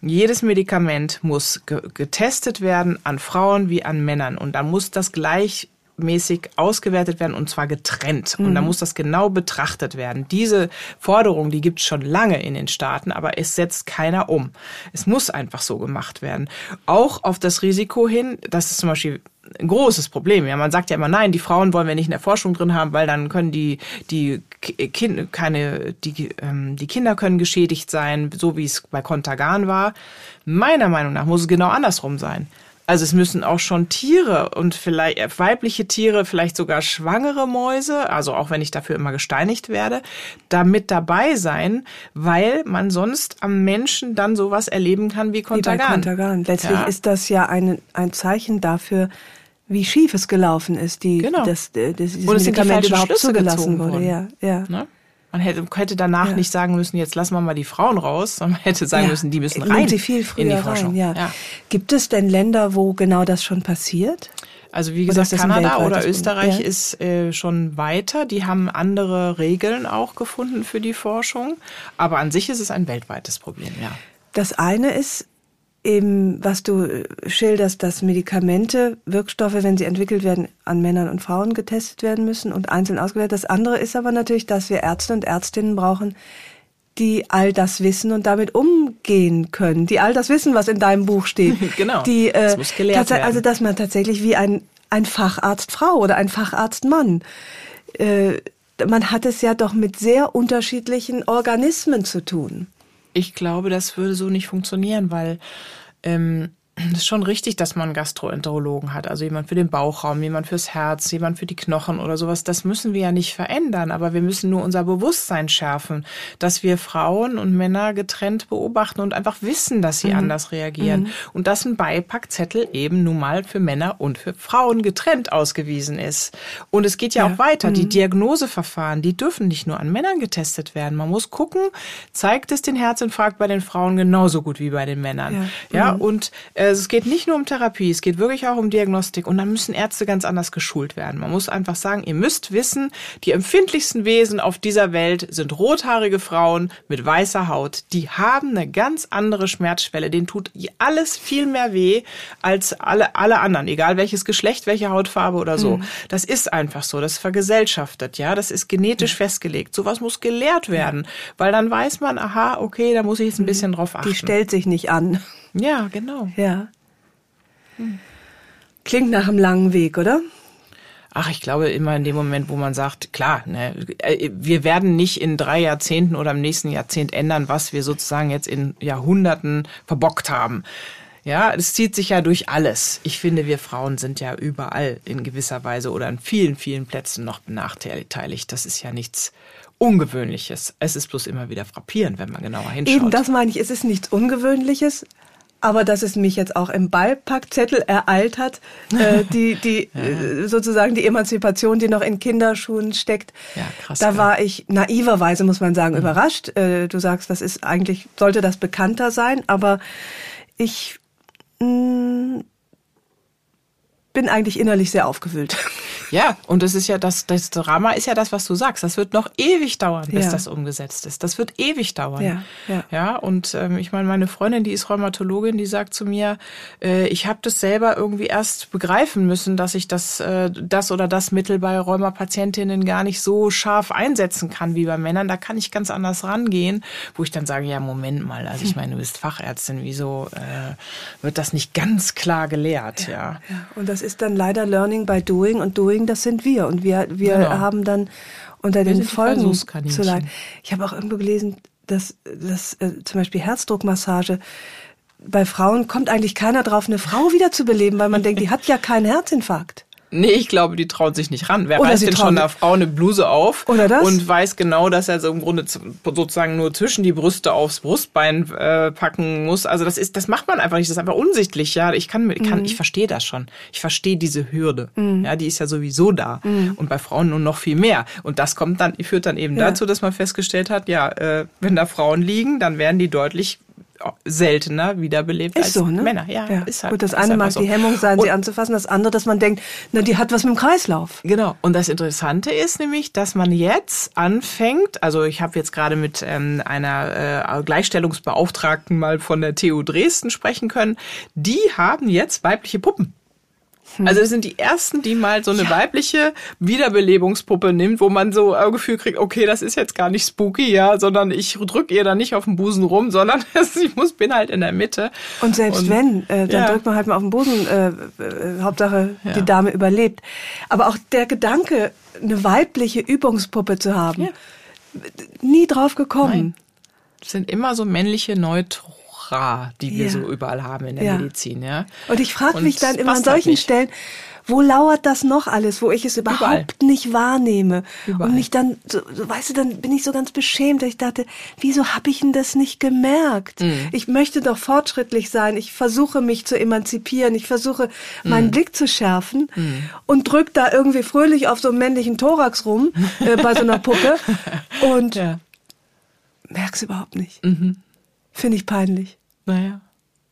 jedes Medikament muss ge getestet werden an Frauen wie an Männern und dann muss das gleich mäßig ausgewertet werden und zwar getrennt. Mhm. Und da mhm. muss das genau betrachtet werden. Diese Forderung, die gibt es schon lange in den Staaten, aber es setzt keiner um. Es muss einfach so gemacht werden. Auch auf das Risiko hin, das ist zum Beispiel ein großes Problem. Ja, man sagt ja immer, nein, die Frauen wollen wir nicht in der Forschung drin haben, weil dann können die die kind, keine die ähm, die Kinder können geschädigt sein, so wie es bei Contagan war. Meiner Meinung nach muss es genau andersrum sein. Also es müssen auch schon Tiere und vielleicht äh, weibliche Tiere, vielleicht sogar schwangere Mäuse, also auch wenn ich dafür immer gesteinigt werde, da mit dabei sein, weil man sonst am Menschen dann sowas erleben kann wie Kontergan. Wie Kontergan. Letztlich ja. ist das ja ein, ein Zeichen dafür, wie schief es gelaufen ist, die, genau. das, das, dieses und Medikament überhaupt zugelassen wurde. Ja, ja. Ne? Man hätte, hätte danach ja. nicht sagen müssen, jetzt lassen wir mal die Frauen raus, sondern man hätte sagen ja. müssen, die müssen rein sie viel früher in die Forschung. Rein, ja. ja. Gibt es denn Länder, wo genau das schon passiert? Also wie gesagt, Kanada oder Österreich ist äh, schon weiter. Die haben andere Regeln auch gefunden für die Forschung. Aber an sich ist es ein weltweites Problem, ja. Das eine ist, eben, was du äh, schilderst, dass Medikamente, Wirkstoffe, wenn sie entwickelt werden, an Männern und Frauen getestet werden müssen und einzeln ausgewertet. Das andere ist aber natürlich, dass wir Ärzte und Ärztinnen brauchen, die all das wissen und damit umgehen können, die all das wissen, was in deinem Buch steht. genau. Die, äh, das muss gelehrt werden. Also, dass man tatsächlich wie ein, ein Facharzt Frau oder ein Facharzt Mann, äh, man hat es ja doch mit sehr unterschiedlichen Organismen zu tun. Ich glaube, das würde so nicht funktionieren, weil ähm, ist schon richtig, dass man einen Gastroenterologen hat, also jemand für den Bauchraum, jemand fürs Herz, jemand für die Knochen oder sowas. Das müssen wir ja nicht verändern, aber wir müssen nur unser Bewusstsein schärfen, dass wir Frauen und Männer getrennt beobachten und einfach wissen, dass sie mhm. anders reagieren. Mhm. Und dass ein Beipackzettel eben nun mal für Männer und für Frauen getrennt ausgewiesen ist. Und es geht ja, ja. auch weiter. Mhm. Die Diagnoseverfahren, die dürfen nicht nur an Männern getestet werden. Man muss gucken, zeigt es den Herzinfarkt bei den Frauen genauso gut wie bei den Männern. Ja, ja mhm. und äh, also es geht nicht nur um Therapie, es geht wirklich auch um Diagnostik und da müssen Ärzte ganz anders geschult werden. Man muss einfach sagen, ihr müsst wissen, die empfindlichsten Wesen auf dieser Welt sind rothaarige Frauen mit weißer Haut. Die haben eine ganz andere Schmerzschwelle. Denen tut alles viel mehr weh als alle, alle anderen, egal welches Geschlecht, welche Hautfarbe oder so. Mhm. Das ist einfach so. Das ist vergesellschaftet, ja. Das ist genetisch mhm. festgelegt. Sowas muss gelehrt werden, weil dann weiß man, aha, okay, da muss ich jetzt ein mhm. bisschen drauf achten. Die stellt sich nicht an. Ja, genau. Ja. Hm. Klingt nach einem langen Weg, oder? Ach, ich glaube immer in dem Moment, wo man sagt, klar, ne, äh, wir werden nicht in drei Jahrzehnten oder im nächsten Jahrzehnt ändern, was wir sozusagen jetzt in Jahrhunderten verbockt haben. Ja, es zieht sich ja durch alles. Ich finde, wir Frauen sind ja überall in gewisser Weise oder an vielen, vielen Plätzen noch benachteiligt. Das ist ja nichts Ungewöhnliches. Es ist bloß immer wieder frappierend, wenn man genauer hinschaut. Eben, das meine ich. Es ist nichts Ungewöhnliches. Aber dass es mich jetzt auch im Ballpackzettel ereilt hat, äh, die, die ja. äh, sozusagen die Emanzipation, die noch in Kinderschuhen steckt, ja, krass, da war ich naiverweise, muss man sagen, mhm. überrascht. Äh, du sagst, das ist eigentlich, sollte das bekannter sein, aber ich mh, mm, bin eigentlich innerlich sehr aufgewühlt. Ja, und das ist ja das, das Drama ist ja das, was du sagst. Das wird noch ewig dauern, bis ja. das umgesetzt ist. Das wird ewig dauern. Ja, ja. ja und ähm, ich meine, meine Freundin, die ist Rheumatologin, die sagt zu mir, äh, ich habe das selber irgendwie erst begreifen müssen, dass ich das, äh, das oder das Mittel bei Rheumapatientinnen gar nicht so scharf einsetzen kann wie bei Männern. Da kann ich ganz anders rangehen, wo ich dann sage, ja, Moment mal, also ich meine, du bist Fachärztin, wieso äh, wird das nicht ganz klar gelehrt? Ja, ja. ja. Und das ist dann leider Learning by Doing und Doing, das sind wir. Und wir, wir genau. haben dann unter wir den Folgen zu leiden. Ich habe auch irgendwo gelesen, dass, dass äh, zum Beispiel Herzdruckmassage bei Frauen kommt eigentlich keiner drauf, eine Frau wiederzubeleben, weil man denkt, die hat ja keinen Herzinfarkt. Nee, ich glaube, die trauen sich nicht ran. Wer Oder reißt denn schon einer Frau eine Bluse auf Oder das? und weiß genau, dass er so im Grunde sozusagen nur zwischen die Brüste aufs Brustbein äh, packen muss. Also das ist, das macht man einfach nicht. Das ist einfach unsichtlich. Ja, ich kann, ich kann, mhm. ich verstehe das schon. Ich verstehe diese Hürde. Mhm. Ja, die ist ja sowieso da. Mhm. Und bei Frauen nur noch viel mehr. Und das kommt dann, führt dann eben ja. dazu, dass man festgestellt hat, ja, äh, wenn da Frauen liegen, dann werden die deutlich seltener wiederbelebt ist als so, ne? Männer. Ja, ja. Ist halt, Gut, das eine mag so. die Hemmung sein, und sie anzufassen, das andere, dass man denkt, na, die hat was mit dem Kreislauf. Genau. Und das Interessante ist nämlich, dass man jetzt anfängt, also ich habe jetzt gerade mit ähm, einer äh, Gleichstellungsbeauftragten mal von der TU Dresden sprechen können, die haben jetzt weibliche Puppen. Also es sind die ersten, die mal so eine ja. weibliche Wiederbelebungspuppe nimmt, wo man so ein Gefühl kriegt, okay, das ist jetzt gar nicht spooky, ja, sondern ich drücke ihr da nicht auf den Busen rum, sondern ich muss bin halt in der Mitte. Und selbst Und, wenn, äh, dann ja. drückt man halt mal auf den Busen, äh, äh, Hauptsache ja. die Dame überlebt. Aber auch der Gedanke, eine weibliche Übungspuppe zu haben, nie drauf gekommen. Nein. Das sind immer so männliche Neutro Ra, die wir ja. so überall haben in der ja. Medizin. Ja. Und ich frage mich dann immer an halt solchen halt Stellen, wo lauert das noch alles, wo ich es überhaupt Überall. nicht wahrnehme? Überall. Und mich dann, so, so, weißt du, dann bin ich so ganz beschämt, dass ich dachte, wieso habe ich denn das nicht gemerkt? Mhm. Ich möchte doch fortschrittlich sein. Ich versuche mich zu emanzipieren. Ich versuche meinen mhm. Blick zu schärfen mhm. und drück da irgendwie fröhlich auf so einem männlichen Thorax rum äh, bei so einer Puppe und ja. merk's überhaupt nicht. Mhm. Finde ich peinlich. Naja.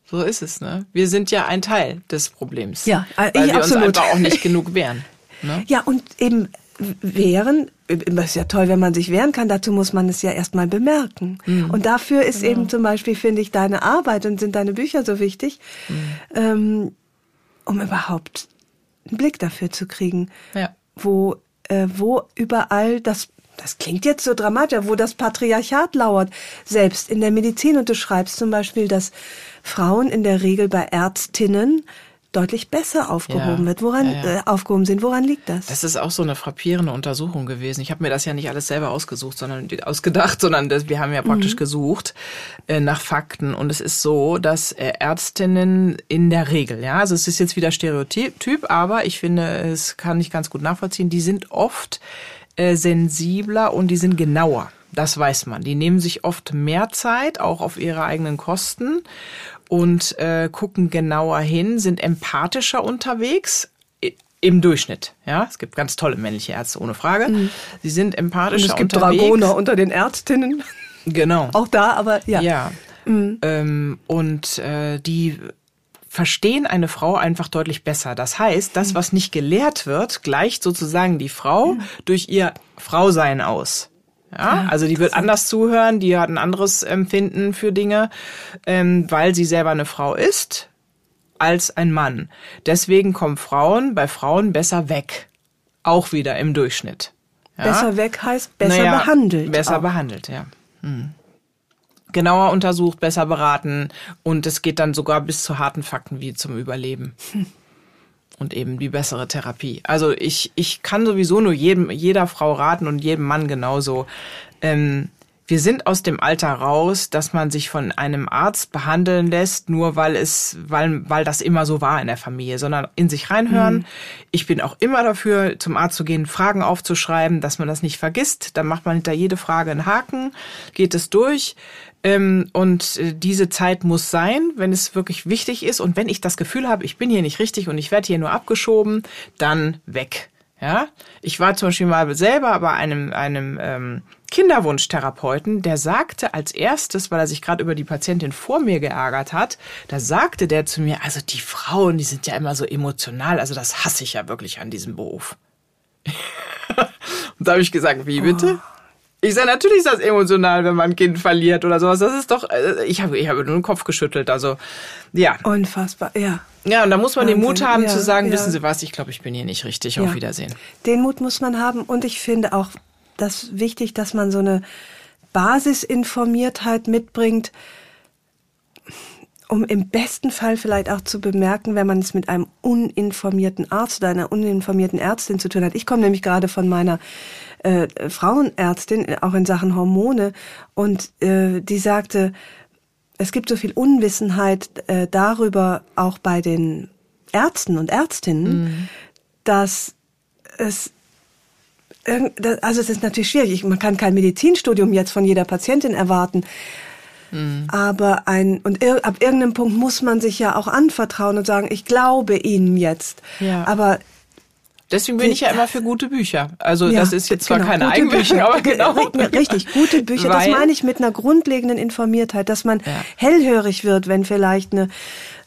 So ist es, ne? Wir sind ja ein Teil des Problems. Ja, weil ich wir absolut. uns einfach auch nicht genug wehren. Ne? Ja, und eben wehren, das ist ja toll, wenn man sich wehren kann, dazu muss man es ja erstmal bemerken. Mhm. Und dafür ist genau. eben zum Beispiel, finde ich, deine Arbeit und sind deine Bücher so wichtig, mhm. ähm, um überhaupt einen Blick dafür zu kriegen, ja. wo, äh, wo überall das das klingt jetzt so dramatisch, wo das Patriarchat lauert, selbst in der Medizin. Und du schreibst zum Beispiel, dass Frauen in der Regel bei Ärztinnen deutlich besser aufgehoben ja, wird. Woran ja, ja. Äh, aufgehoben sind? Woran liegt das? Das ist auch so eine frappierende Untersuchung gewesen. Ich habe mir das ja nicht alles selber ausgesucht, sondern ausgedacht, sondern das, wir haben ja praktisch mhm. gesucht äh, nach Fakten. Und es ist so, dass äh, Ärztinnen in der Regel, ja, also es ist jetzt wieder Stereotyp, aber ich finde, es kann ich ganz gut nachvollziehen. Die sind oft äh, sensibler und die sind genauer. Das weiß man. Die nehmen sich oft mehr Zeit, auch auf ihre eigenen Kosten und äh, gucken genauer hin, sind empathischer unterwegs im Durchschnitt. Ja, es gibt ganz tolle männliche Ärzte, ohne Frage. Mhm. Sie sind empathischer und es gibt unterwegs. Dragoner unter den Ärztinnen. Genau. Auch da, aber ja. Ja. Mhm. Ähm, und äh, die verstehen eine Frau einfach deutlich besser. Das heißt, das, was nicht gelehrt wird, gleicht sozusagen die Frau durch ihr Frausein aus. Ja, also die wird anders zuhören, die hat ein anderes Empfinden für Dinge, ähm, weil sie selber eine Frau ist als ein Mann. Deswegen kommen Frauen bei Frauen besser weg. Auch wieder im Durchschnitt. Ja? Besser weg heißt besser naja, behandelt. Besser auch. behandelt, ja. Hm genauer untersucht, besser beraten und es geht dann sogar bis zu harten Fakten wie zum Überleben. Hm. Und eben die bessere Therapie. Also ich, ich kann sowieso nur jedem, jeder Frau raten und jedem Mann genauso. Ähm, wir sind aus dem Alter raus, dass man sich von einem Arzt behandeln lässt, nur weil es, weil, weil das immer so war in der Familie, sondern in sich reinhören. Mhm. Ich bin auch immer dafür, zum Arzt zu gehen, Fragen aufzuschreiben, dass man das nicht vergisst. Dann macht man hinter jede Frage einen Haken, geht es durch. Ähm, und äh, diese Zeit muss sein, wenn es wirklich wichtig ist. Und wenn ich das Gefühl habe, ich bin hier nicht richtig und ich werde hier nur abgeschoben, dann weg. Ja, ich war zum Beispiel mal selber bei einem, einem ähm, Kinderwunschtherapeuten, der sagte als erstes, weil er sich gerade über die Patientin vor mir geärgert hat, da sagte der zu mir, also die Frauen, die sind ja immer so emotional, also das hasse ich ja wirklich an diesem Beruf. Und da habe ich gesagt, wie bitte? Oh. Ich sage, natürlich ist das emotional, wenn man ein Kind verliert oder sowas. Das ist doch, äh, ich habe ich habe nur den Kopf geschüttelt. Also, ja. Unfassbar, ja. Ja, und da muss man Wahnsinn. den Mut haben ja, zu sagen, ja. wissen Sie was, ich glaube, ich bin hier nicht richtig. Ja. Auf Wiedersehen. Den Mut muss man haben und ich finde auch das wichtig, dass man so eine Basisinformiertheit mitbringt, um im besten Fall vielleicht auch zu bemerken, wenn man es mit einem uninformierten Arzt oder einer uninformierten Ärztin zu tun hat. Ich komme nämlich gerade von meiner äh, Frauenärztin, auch in Sachen Hormone, und äh, die sagte, es gibt so viel Unwissenheit äh, darüber, auch bei den Ärzten und Ärztinnen, mhm. dass es also es ist natürlich schwierig. Man kann kein Medizinstudium jetzt von jeder Patientin erwarten. Mhm. Aber ein, und ir, ab irgendeinem Punkt muss man sich ja auch anvertrauen und sagen, ich glaube Ihnen jetzt. Ja. Aber Deswegen bin ich ja immer für gute Bücher. Also ja, das ist jetzt zwar genau, keine Eigenwerbung, aber genau. Richtig, gute Bücher. Weil, das meine ich mit einer grundlegenden Informiertheit, dass man ja. hellhörig wird, wenn vielleicht eine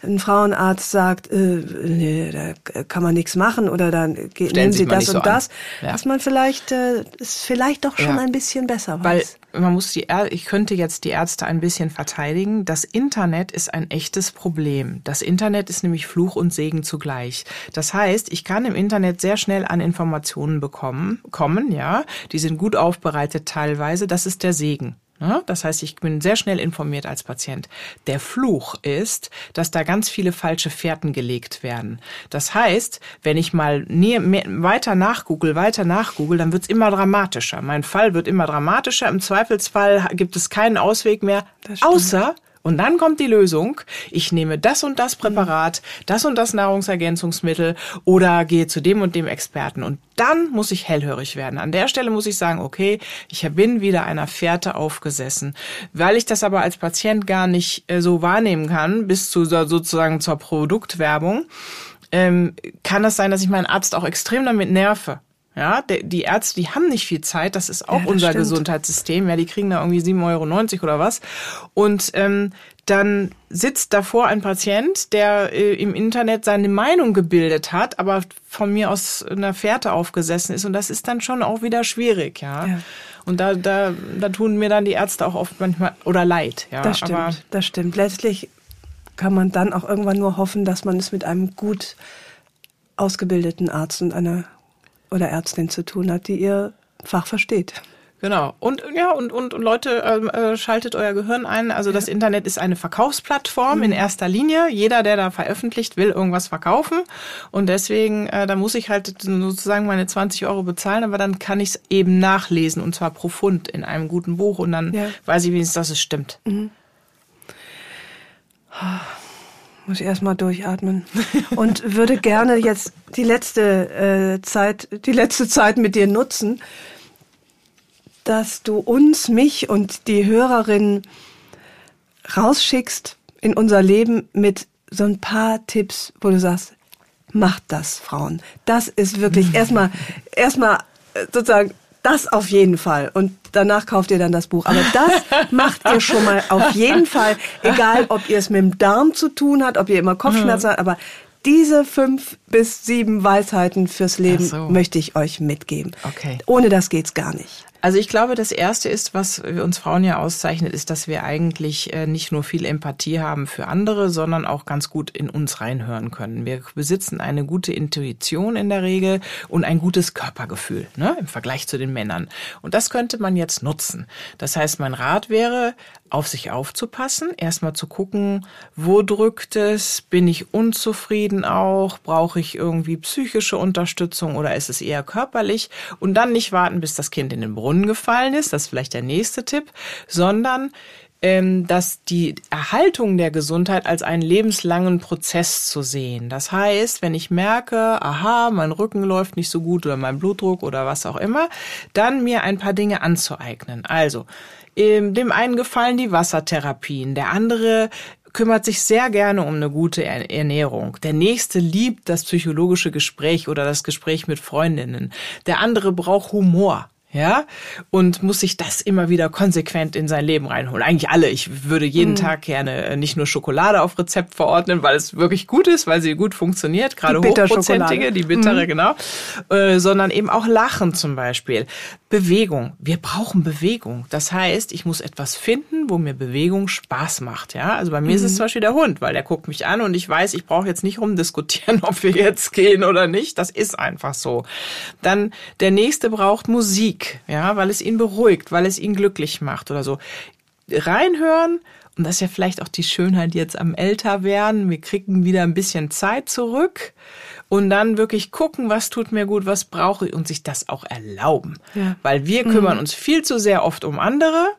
ein Frauenarzt sagt, äh, nee, da kann man nichts machen oder dann geht, nehmen Sie das und so das, ja. dass man vielleicht äh, es vielleicht doch schon ja. ein bisschen besser weiß. Weil man muss die, ich könnte jetzt die Ärzte ein bisschen verteidigen. Das Internet ist ein echtes Problem. Das Internet ist nämlich Fluch und Segen zugleich. Das heißt, ich kann im Internet sehr schnell an Informationen bekommen, kommen, ja. Die sind gut aufbereitet teilweise. Das ist der Segen. Ne? Das heißt, ich bin sehr schnell informiert als Patient. Der Fluch ist, dass da ganz viele falsche Fährten gelegt werden. Das heißt, wenn ich mal näher, mehr, weiter nachgoogle, weiter nachgoogle, dann wird's immer dramatischer. Mein Fall wird immer dramatischer. Im Zweifelsfall gibt es keinen Ausweg mehr, außer und dann kommt die Lösung. Ich nehme das und das Präparat, das und das Nahrungsergänzungsmittel oder gehe zu dem und dem Experten. Und dann muss ich hellhörig werden. An der Stelle muss ich sagen, okay, ich bin wieder einer Fährte aufgesessen. Weil ich das aber als Patient gar nicht äh, so wahrnehmen kann, bis zu sozusagen zur Produktwerbung, ähm, kann es sein, dass ich meinen Arzt auch extrem damit nerve. Ja, die Ärzte, die haben nicht viel Zeit. Das ist auch ja, das unser stimmt. Gesundheitssystem. Ja, die kriegen da irgendwie 7,90 Euro oder was. Und ähm, dann sitzt davor ein Patient, der äh, im Internet seine Meinung gebildet hat, aber von mir aus einer Fährte aufgesessen ist. Und das ist dann schon auch wieder schwierig, ja. ja. Und da, da, da tun mir dann die Ärzte auch oft manchmal oder leid, ja. Das stimmt, aber das stimmt. Letztlich kann man dann auch irgendwann nur hoffen, dass man es mit einem gut ausgebildeten Arzt und einer oder Ärztin zu tun hat, die ihr Fach versteht. Genau. Und ja, und, und, und Leute, äh, schaltet euer Gehirn ein. Also ja. das Internet ist eine Verkaufsplattform mhm. in erster Linie. Jeder, der da veröffentlicht, will irgendwas verkaufen. Und deswegen, äh, da muss ich halt sozusagen meine 20 Euro bezahlen, aber dann kann ich es eben nachlesen und zwar profund in einem guten Buch und dann ja. weiß ich wenigstens, dass es stimmt. Mhm. Muss ich erstmal durchatmen. Und würde gerne jetzt die letzte äh, Zeit, die letzte Zeit mit dir nutzen, dass du uns, mich und die Hörerinnen rausschickst in unser Leben mit so ein paar Tipps, wo du sagst, macht das, Frauen. Das ist wirklich erstmal, erstmal äh, sozusagen das auf jeden Fall. Und danach kauft ihr dann das Buch. Aber das macht ihr schon mal auf jeden Fall. Egal, ob ihr es mit dem Darm zu tun habt, ob ihr immer Kopfschmerzen mhm. habt. Aber diese fünf bis sieben Weisheiten fürs Leben so. möchte ich euch mitgeben. Okay. Ohne das geht's gar nicht. Also ich glaube, das Erste ist, was uns Frauen ja auszeichnet, ist, dass wir eigentlich äh, nicht nur viel Empathie haben für andere, sondern auch ganz gut in uns reinhören können. Wir besitzen eine gute Intuition in der Regel und ein gutes Körpergefühl ne, im Vergleich zu den Männern. Und das könnte man jetzt nutzen. Das heißt, mein Rat wäre, auf sich aufzupassen, erstmal zu gucken, wo drückt es, bin ich unzufrieden auch, brauche ich irgendwie psychische Unterstützung oder ist es eher körperlich und dann nicht warten, bis das Kind in den Brunnen gefallen ist, das ist vielleicht der nächste Tipp, sondern ähm, dass die Erhaltung der Gesundheit als einen lebenslangen Prozess zu sehen. Das heißt, wenn ich merke, aha, mein Rücken läuft nicht so gut oder mein Blutdruck oder was auch immer, dann mir ein paar Dinge anzueignen. Also, dem einen gefallen die Wassertherapien, der andere kümmert sich sehr gerne um eine gute Ernährung. Der nächste liebt das psychologische Gespräch oder das Gespräch mit Freundinnen. Der andere braucht Humor ja, und muss sich das immer wieder konsequent in sein Leben reinholen. Eigentlich alle. Ich würde jeden mhm. Tag gerne äh, nicht nur Schokolade auf Rezept verordnen, weil es wirklich gut ist, weil sie gut funktioniert, gerade die hochprozentige, die bittere, mhm. genau, äh, sondern eben auch Lachen zum Beispiel. Bewegung. Wir brauchen Bewegung. Das heißt, ich muss etwas finden, wo mir Bewegung Spaß macht. Ja, also bei mir mhm. ist es mhm. zum Beispiel der Hund, weil der guckt mich an und ich weiß, ich brauche jetzt nicht rumdiskutieren, ob wir jetzt gehen oder nicht. Das ist einfach so. Dann der nächste braucht Musik, ja, weil es ihn beruhigt, weil es ihn glücklich macht oder so. Reinhören und das ist ja vielleicht auch die Schönheit jetzt am Älterwerden. Wir kriegen wieder ein bisschen Zeit zurück und dann wirklich gucken, was tut mir gut, was brauche ich und sich das auch erlauben. Ja. Weil wir kümmern mhm. uns viel zu sehr oft um andere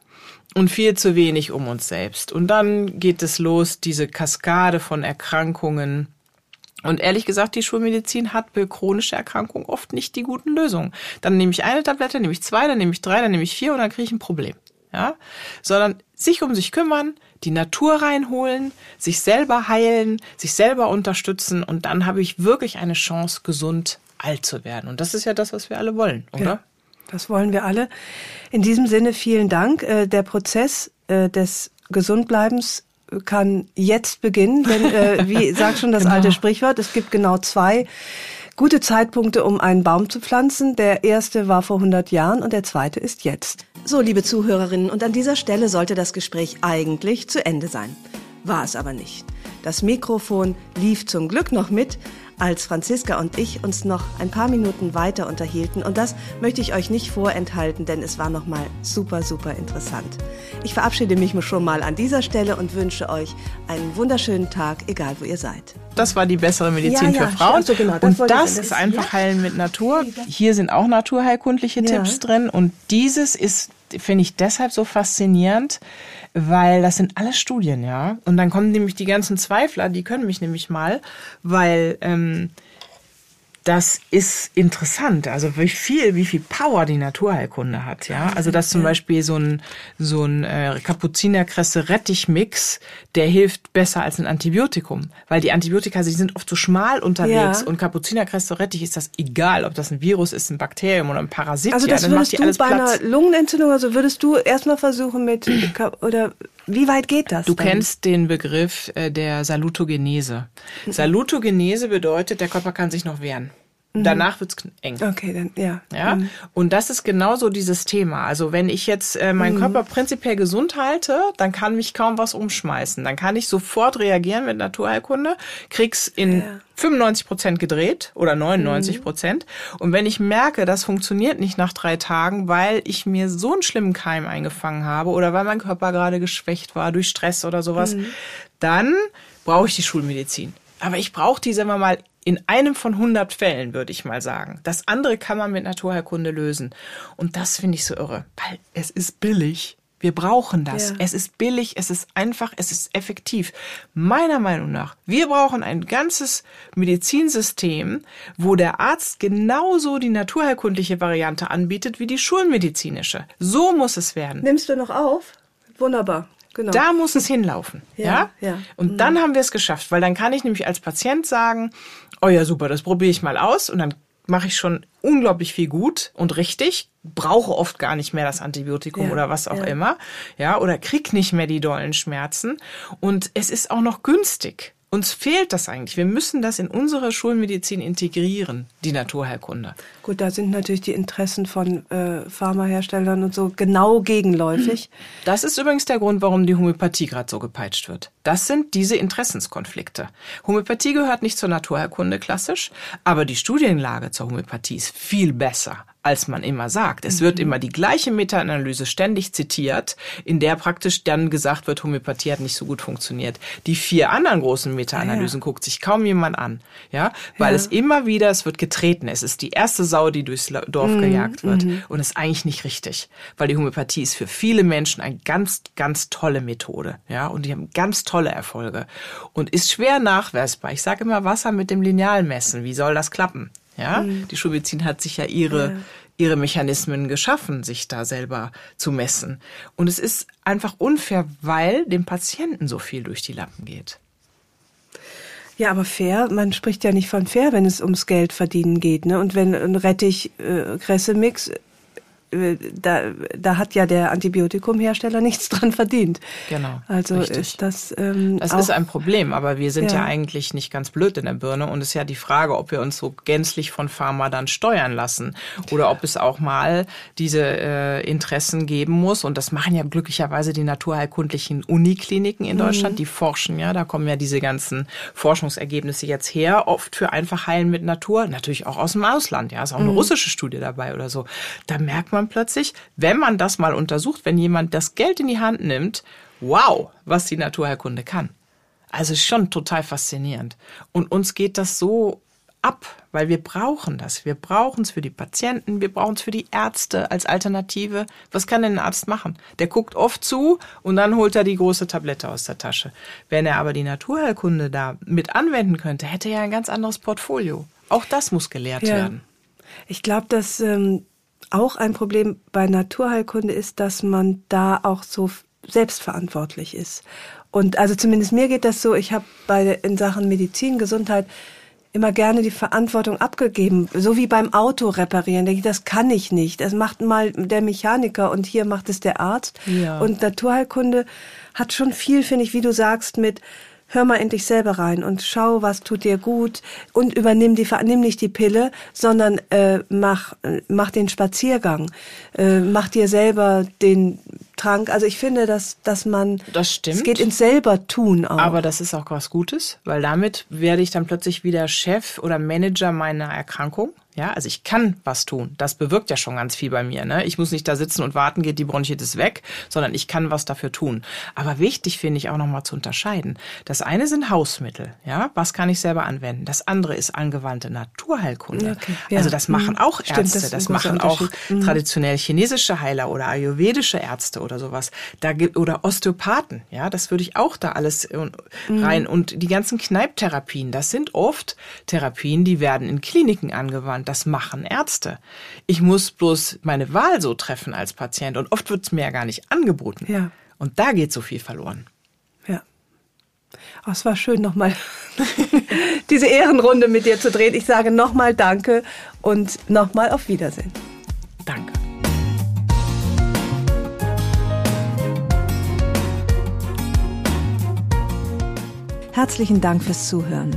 und viel zu wenig um uns selbst. Und dann geht es los, diese Kaskade von Erkrankungen. Und ehrlich gesagt, die Schulmedizin hat für chronische Erkrankungen oft nicht die guten Lösungen. Dann nehme ich eine Tablette, nehme ich zwei, dann nehme ich drei, dann nehme ich vier und dann kriege ich ein Problem. Ja, sondern sich um sich kümmern, die Natur reinholen, sich selber heilen, sich selber unterstützen und dann habe ich wirklich eine Chance, gesund alt zu werden. Und das ist ja das, was wir alle wollen, oder? Ja, das wollen wir alle. In diesem Sinne vielen Dank. Äh, der Prozess äh, des Gesundbleibens kann jetzt beginnen, denn äh, wie sagt schon das genau. alte Sprichwort, es gibt genau zwei gute Zeitpunkte, um einen Baum zu pflanzen. Der erste war vor 100 Jahren und der zweite ist jetzt. So, liebe Zuhörerinnen, und an dieser Stelle sollte das Gespräch eigentlich zu Ende sein. War es aber nicht. Das Mikrofon lief zum Glück noch mit, als Franziska und ich uns noch ein paar Minuten weiter unterhielten. Und das möchte ich euch nicht vorenthalten, denn es war nochmal super, super interessant. Ich verabschiede mich schon mal an dieser Stelle und wünsche euch einen wunderschönen Tag, egal wo ihr seid. Das war die bessere Medizin ja, ja, für Frauen. Also genau, das und das ist einfach Heilen mit Natur. Hier sind auch naturheilkundliche. Tipps drin. Und dieses ist, finde ich, deshalb so faszinierend, weil das sind alles Studien, ja. Und dann kommen nämlich die ganzen Zweifler, die können mich nämlich mal, weil ähm, das ist interessant. Also wie viel, wie viel Power die Naturheilkunde hat, ja. Also dass zum Beispiel so ein so ein äh, Kapuzinerkresse Rettichmix, der hilft besser als ein Antibiotikum, weil die Antibiotika, sie sind oft so schmal unterwegs ja. und Kapuzinerkresse Rettich ist das egal, ob das ein Virus ist, ein Bakterium oder ein Parasit. Also das ja, würdest du bei Platz. einer Lungenentzündung, also würdest du erstmal versuchen mit oder wie weit geht das? Du dann? kennst den Begriff äh, der Salutogenese. Mhm. Salutogenese bedeutet, der Körper kann sich noch wehren. Mhm. Danach wird's eng. Okay, dann ja. Ja. Mhm. Und das ist genauso dieses Thema. Also wenn ich jetzt äh, meinen mhm. Körper prinzipiell gesund halte, dann kann mich kaum was umschmeißen. Dann kann ich sofort reagieren mit Naturheilkunde, krieg's in ja. 95 Prozent gedreht oder 99 mhm. Prozent. Und wenn ich merke, das funktioniert nicht nach drei Tagen, weil ich mir so einen schlimmen Keim eingefangen habe oder weil mein Körper gerade geschwächt war durch Stress oder sowas, mhm. dann brauche ich die Schulmedizin. Aber ich brauche die, sagen wir mal, in einem von 100 Fällen, würde ich mal sagen. Das andere kann man mit Naturheilkunde lösen. Und das finde ich so irre, weil es ist billig. Wir brauchen das. Ja. Es ist billig, es ist einfach, es ist effektiv. Meiner Meinung nach, wir brauchen ein ganzes Medizinsystem, wo der Arzt genauso die naturheilkundliche Variante anbietet wie die schulmedizinische. So muss es werden. Nimmst du noch auf? Wunderbar. Genau. Da muss es hinlaufen. Ja. ja? ja. Und mhm. dann haben wir es geschafft, weil dann kann ich nämlich als Patient sagen, oh ja, super, das probiere ich mal aus und dann mache ich schon unglaublich viel gut und richtig, brauche oft gar nicht mehr das Antibiotikum ja, oder was auch ja. immer, ja, oder krieg nicht mehr die dollen Schmerzen und es ist auch noch günstig. Uns fehlt das eigentlich. Wir müssen das in unsere Schulmedizin integrieren, die Naturheilkunde. Gut, da sind natürlich die Interessen von äh, Pharmaherstellern und so genau gegenläufig. Das ist übrigens der Grund, warum die Homöopathie gerade so gepeitscht wird. Das sind diese Interessenskonflikte. Homöopathie gehört nicht zur Naturheilkunde klassisch, aber die Studienlage zur Homöopathie ist viel besser als man immer sagt. Es wird immer die gleiche Meta-Analyse ständig zitiert, in der praktisch dann gesagt wird, Homöopathie hat nicht so gut funktioniert. Die vier anderen großen Meta-Analysen ah, ja. guckt sich kaum jemand an, ja, weil ja. es immer wieder, es wird getreten. Es ist die erste Sau, die durchs Dorf mhm. gejagt wird mhm. und ist eigentlich nicht richtig, weil die Homöopathie ist für viele Menschen eine ganz, ganz tolle Methode, ja, und die haben ganz tolle Erfolge und ist schwer nachweisbar. Ich sage immer Wasser mit dem Lineal messen. Wie soll das klappen? Ja, mhm. die Schulmedizin hat sich ja ihre, ja. ihre Mechanismen geschaffen, sich da selber zu messen. Und es ist einfach unfair, weil dem Patienten so viel durch die Lappen geht. Ja, aber fair, man spricht ja nicht von fair, wenn es ums Geld verdienen geht. Ne? Und wenn ein Rettich-Kresse-Mix äh, da, da hat ja der Antibiotikumhersteller nichts dran verdient. Genau. Also richtig. ist das. Ähm, das ist ein Problem, aber wir sind ja. ja. eigentlich nicht ganz blöd in der Birne und es ist ja die Frage, ob wir uns so gänzlich von Pharma dann steuern lassen oder ob es auch mal diese äh, Interessen geben muss. Und das machen ja glücklicherweise die naturheilkundlichen Unikliniken in Deutschland, mhm. die forschen ja, da kommen ja diese ganzen Forschungsergebnisse jetzt her, oft für einfach Heilen mit Natur, natürlich auch aus dem Ausland, ja, ist auch eine mhm. russische Studie dabei oder so. Da merkt man man plötzlich, wenn man das mal untersucht, wenn jemand das Geld in die Hand nimmt, wow, was die Naturheilkunde kann. Also schon total faszinierend. Und uns geht das so ab, weil wir brauchen das. Wir brauchen es für die Patienten, wir brauchen es für die Ärzte als Alternative. Was kann denn ein Arzt machen? Der guckt oft zu und dann holt er die große Tablette aus der Tasche. Wenn er aber die Naturheilkunde da mit anwenden könnte, hätte er ein ganz anderes Portfolio. Auch das muss gelehrt ja. werden. Ich glaube, dass ähm, auch ein Problem bei Naturheilkunde ist, dass man da auch so selbstverantwortlich ist. Und also zumindest mir geht das so, ich habe bei in Sachen Medizin, Gesundheit immer gerne die Verantwortung abgegeben, so wie beim Auto reparieren. Denke ich, das kann ich nicht. Das macht mal der Mechaniker und hier macht es der Arzt. Ja. Und Naturheilkunde hat schon viel, finde ich, wie du sagst, mit hör mal endlich selber rein und schau, was tut dir gut und übernimm die, nimm nicht die Pille, sondern äh, mach, mach den Spaziergang, äh, mach dir selber den Trank. Also ich finde, dass, dass man, das stimmt. Es geht ins selber tun auch. Aber das ist auch was Gutes, weil damit werde ich dann plötzlich wieder Chef oder Manager meiner Erkrankung. Ja, also ich kann was tun. Das bewirkt ja schon ganz viel bei mir. Ne? Ich muss nicht da sitzen und warten, geht die Bronchitis weg, sondern ich kann was dafür tun. Aber wichtig finde ich auch nochmal zu unterscheiden. Das eine sind Hausmittel. Ja, was kann ich selber anwenden? Das andere ist angewandte Naturheilkunde. Okay, ja. Also das machen mhm. auch Ärzte, Stimmt, das, das machen auch mhm. traditionell chinesische Heiler oder ayurvedische Ärzte oder sowas. Da gibt oder Osteopathen. Ja, das würde ich auch da alles äh, mhm. rein. Und die ganzen Kneiptherapien, das sind oft Therapien, die werden in Kliniken angewandt das machen Ärzte. Ich muss bloß meine Wahl so treffen als Patient und oft wird es mir ja gar nicht angeboten. Ja. Und da geht so viel verloren. Ja. Oh, es war schön, nochmal diese Ehrenrunde mit dir zu drehen. Ich sage nochmal Danke und nochmal auf Wiedersehen. Danke. Herzlichen Dank fürs Zuhören.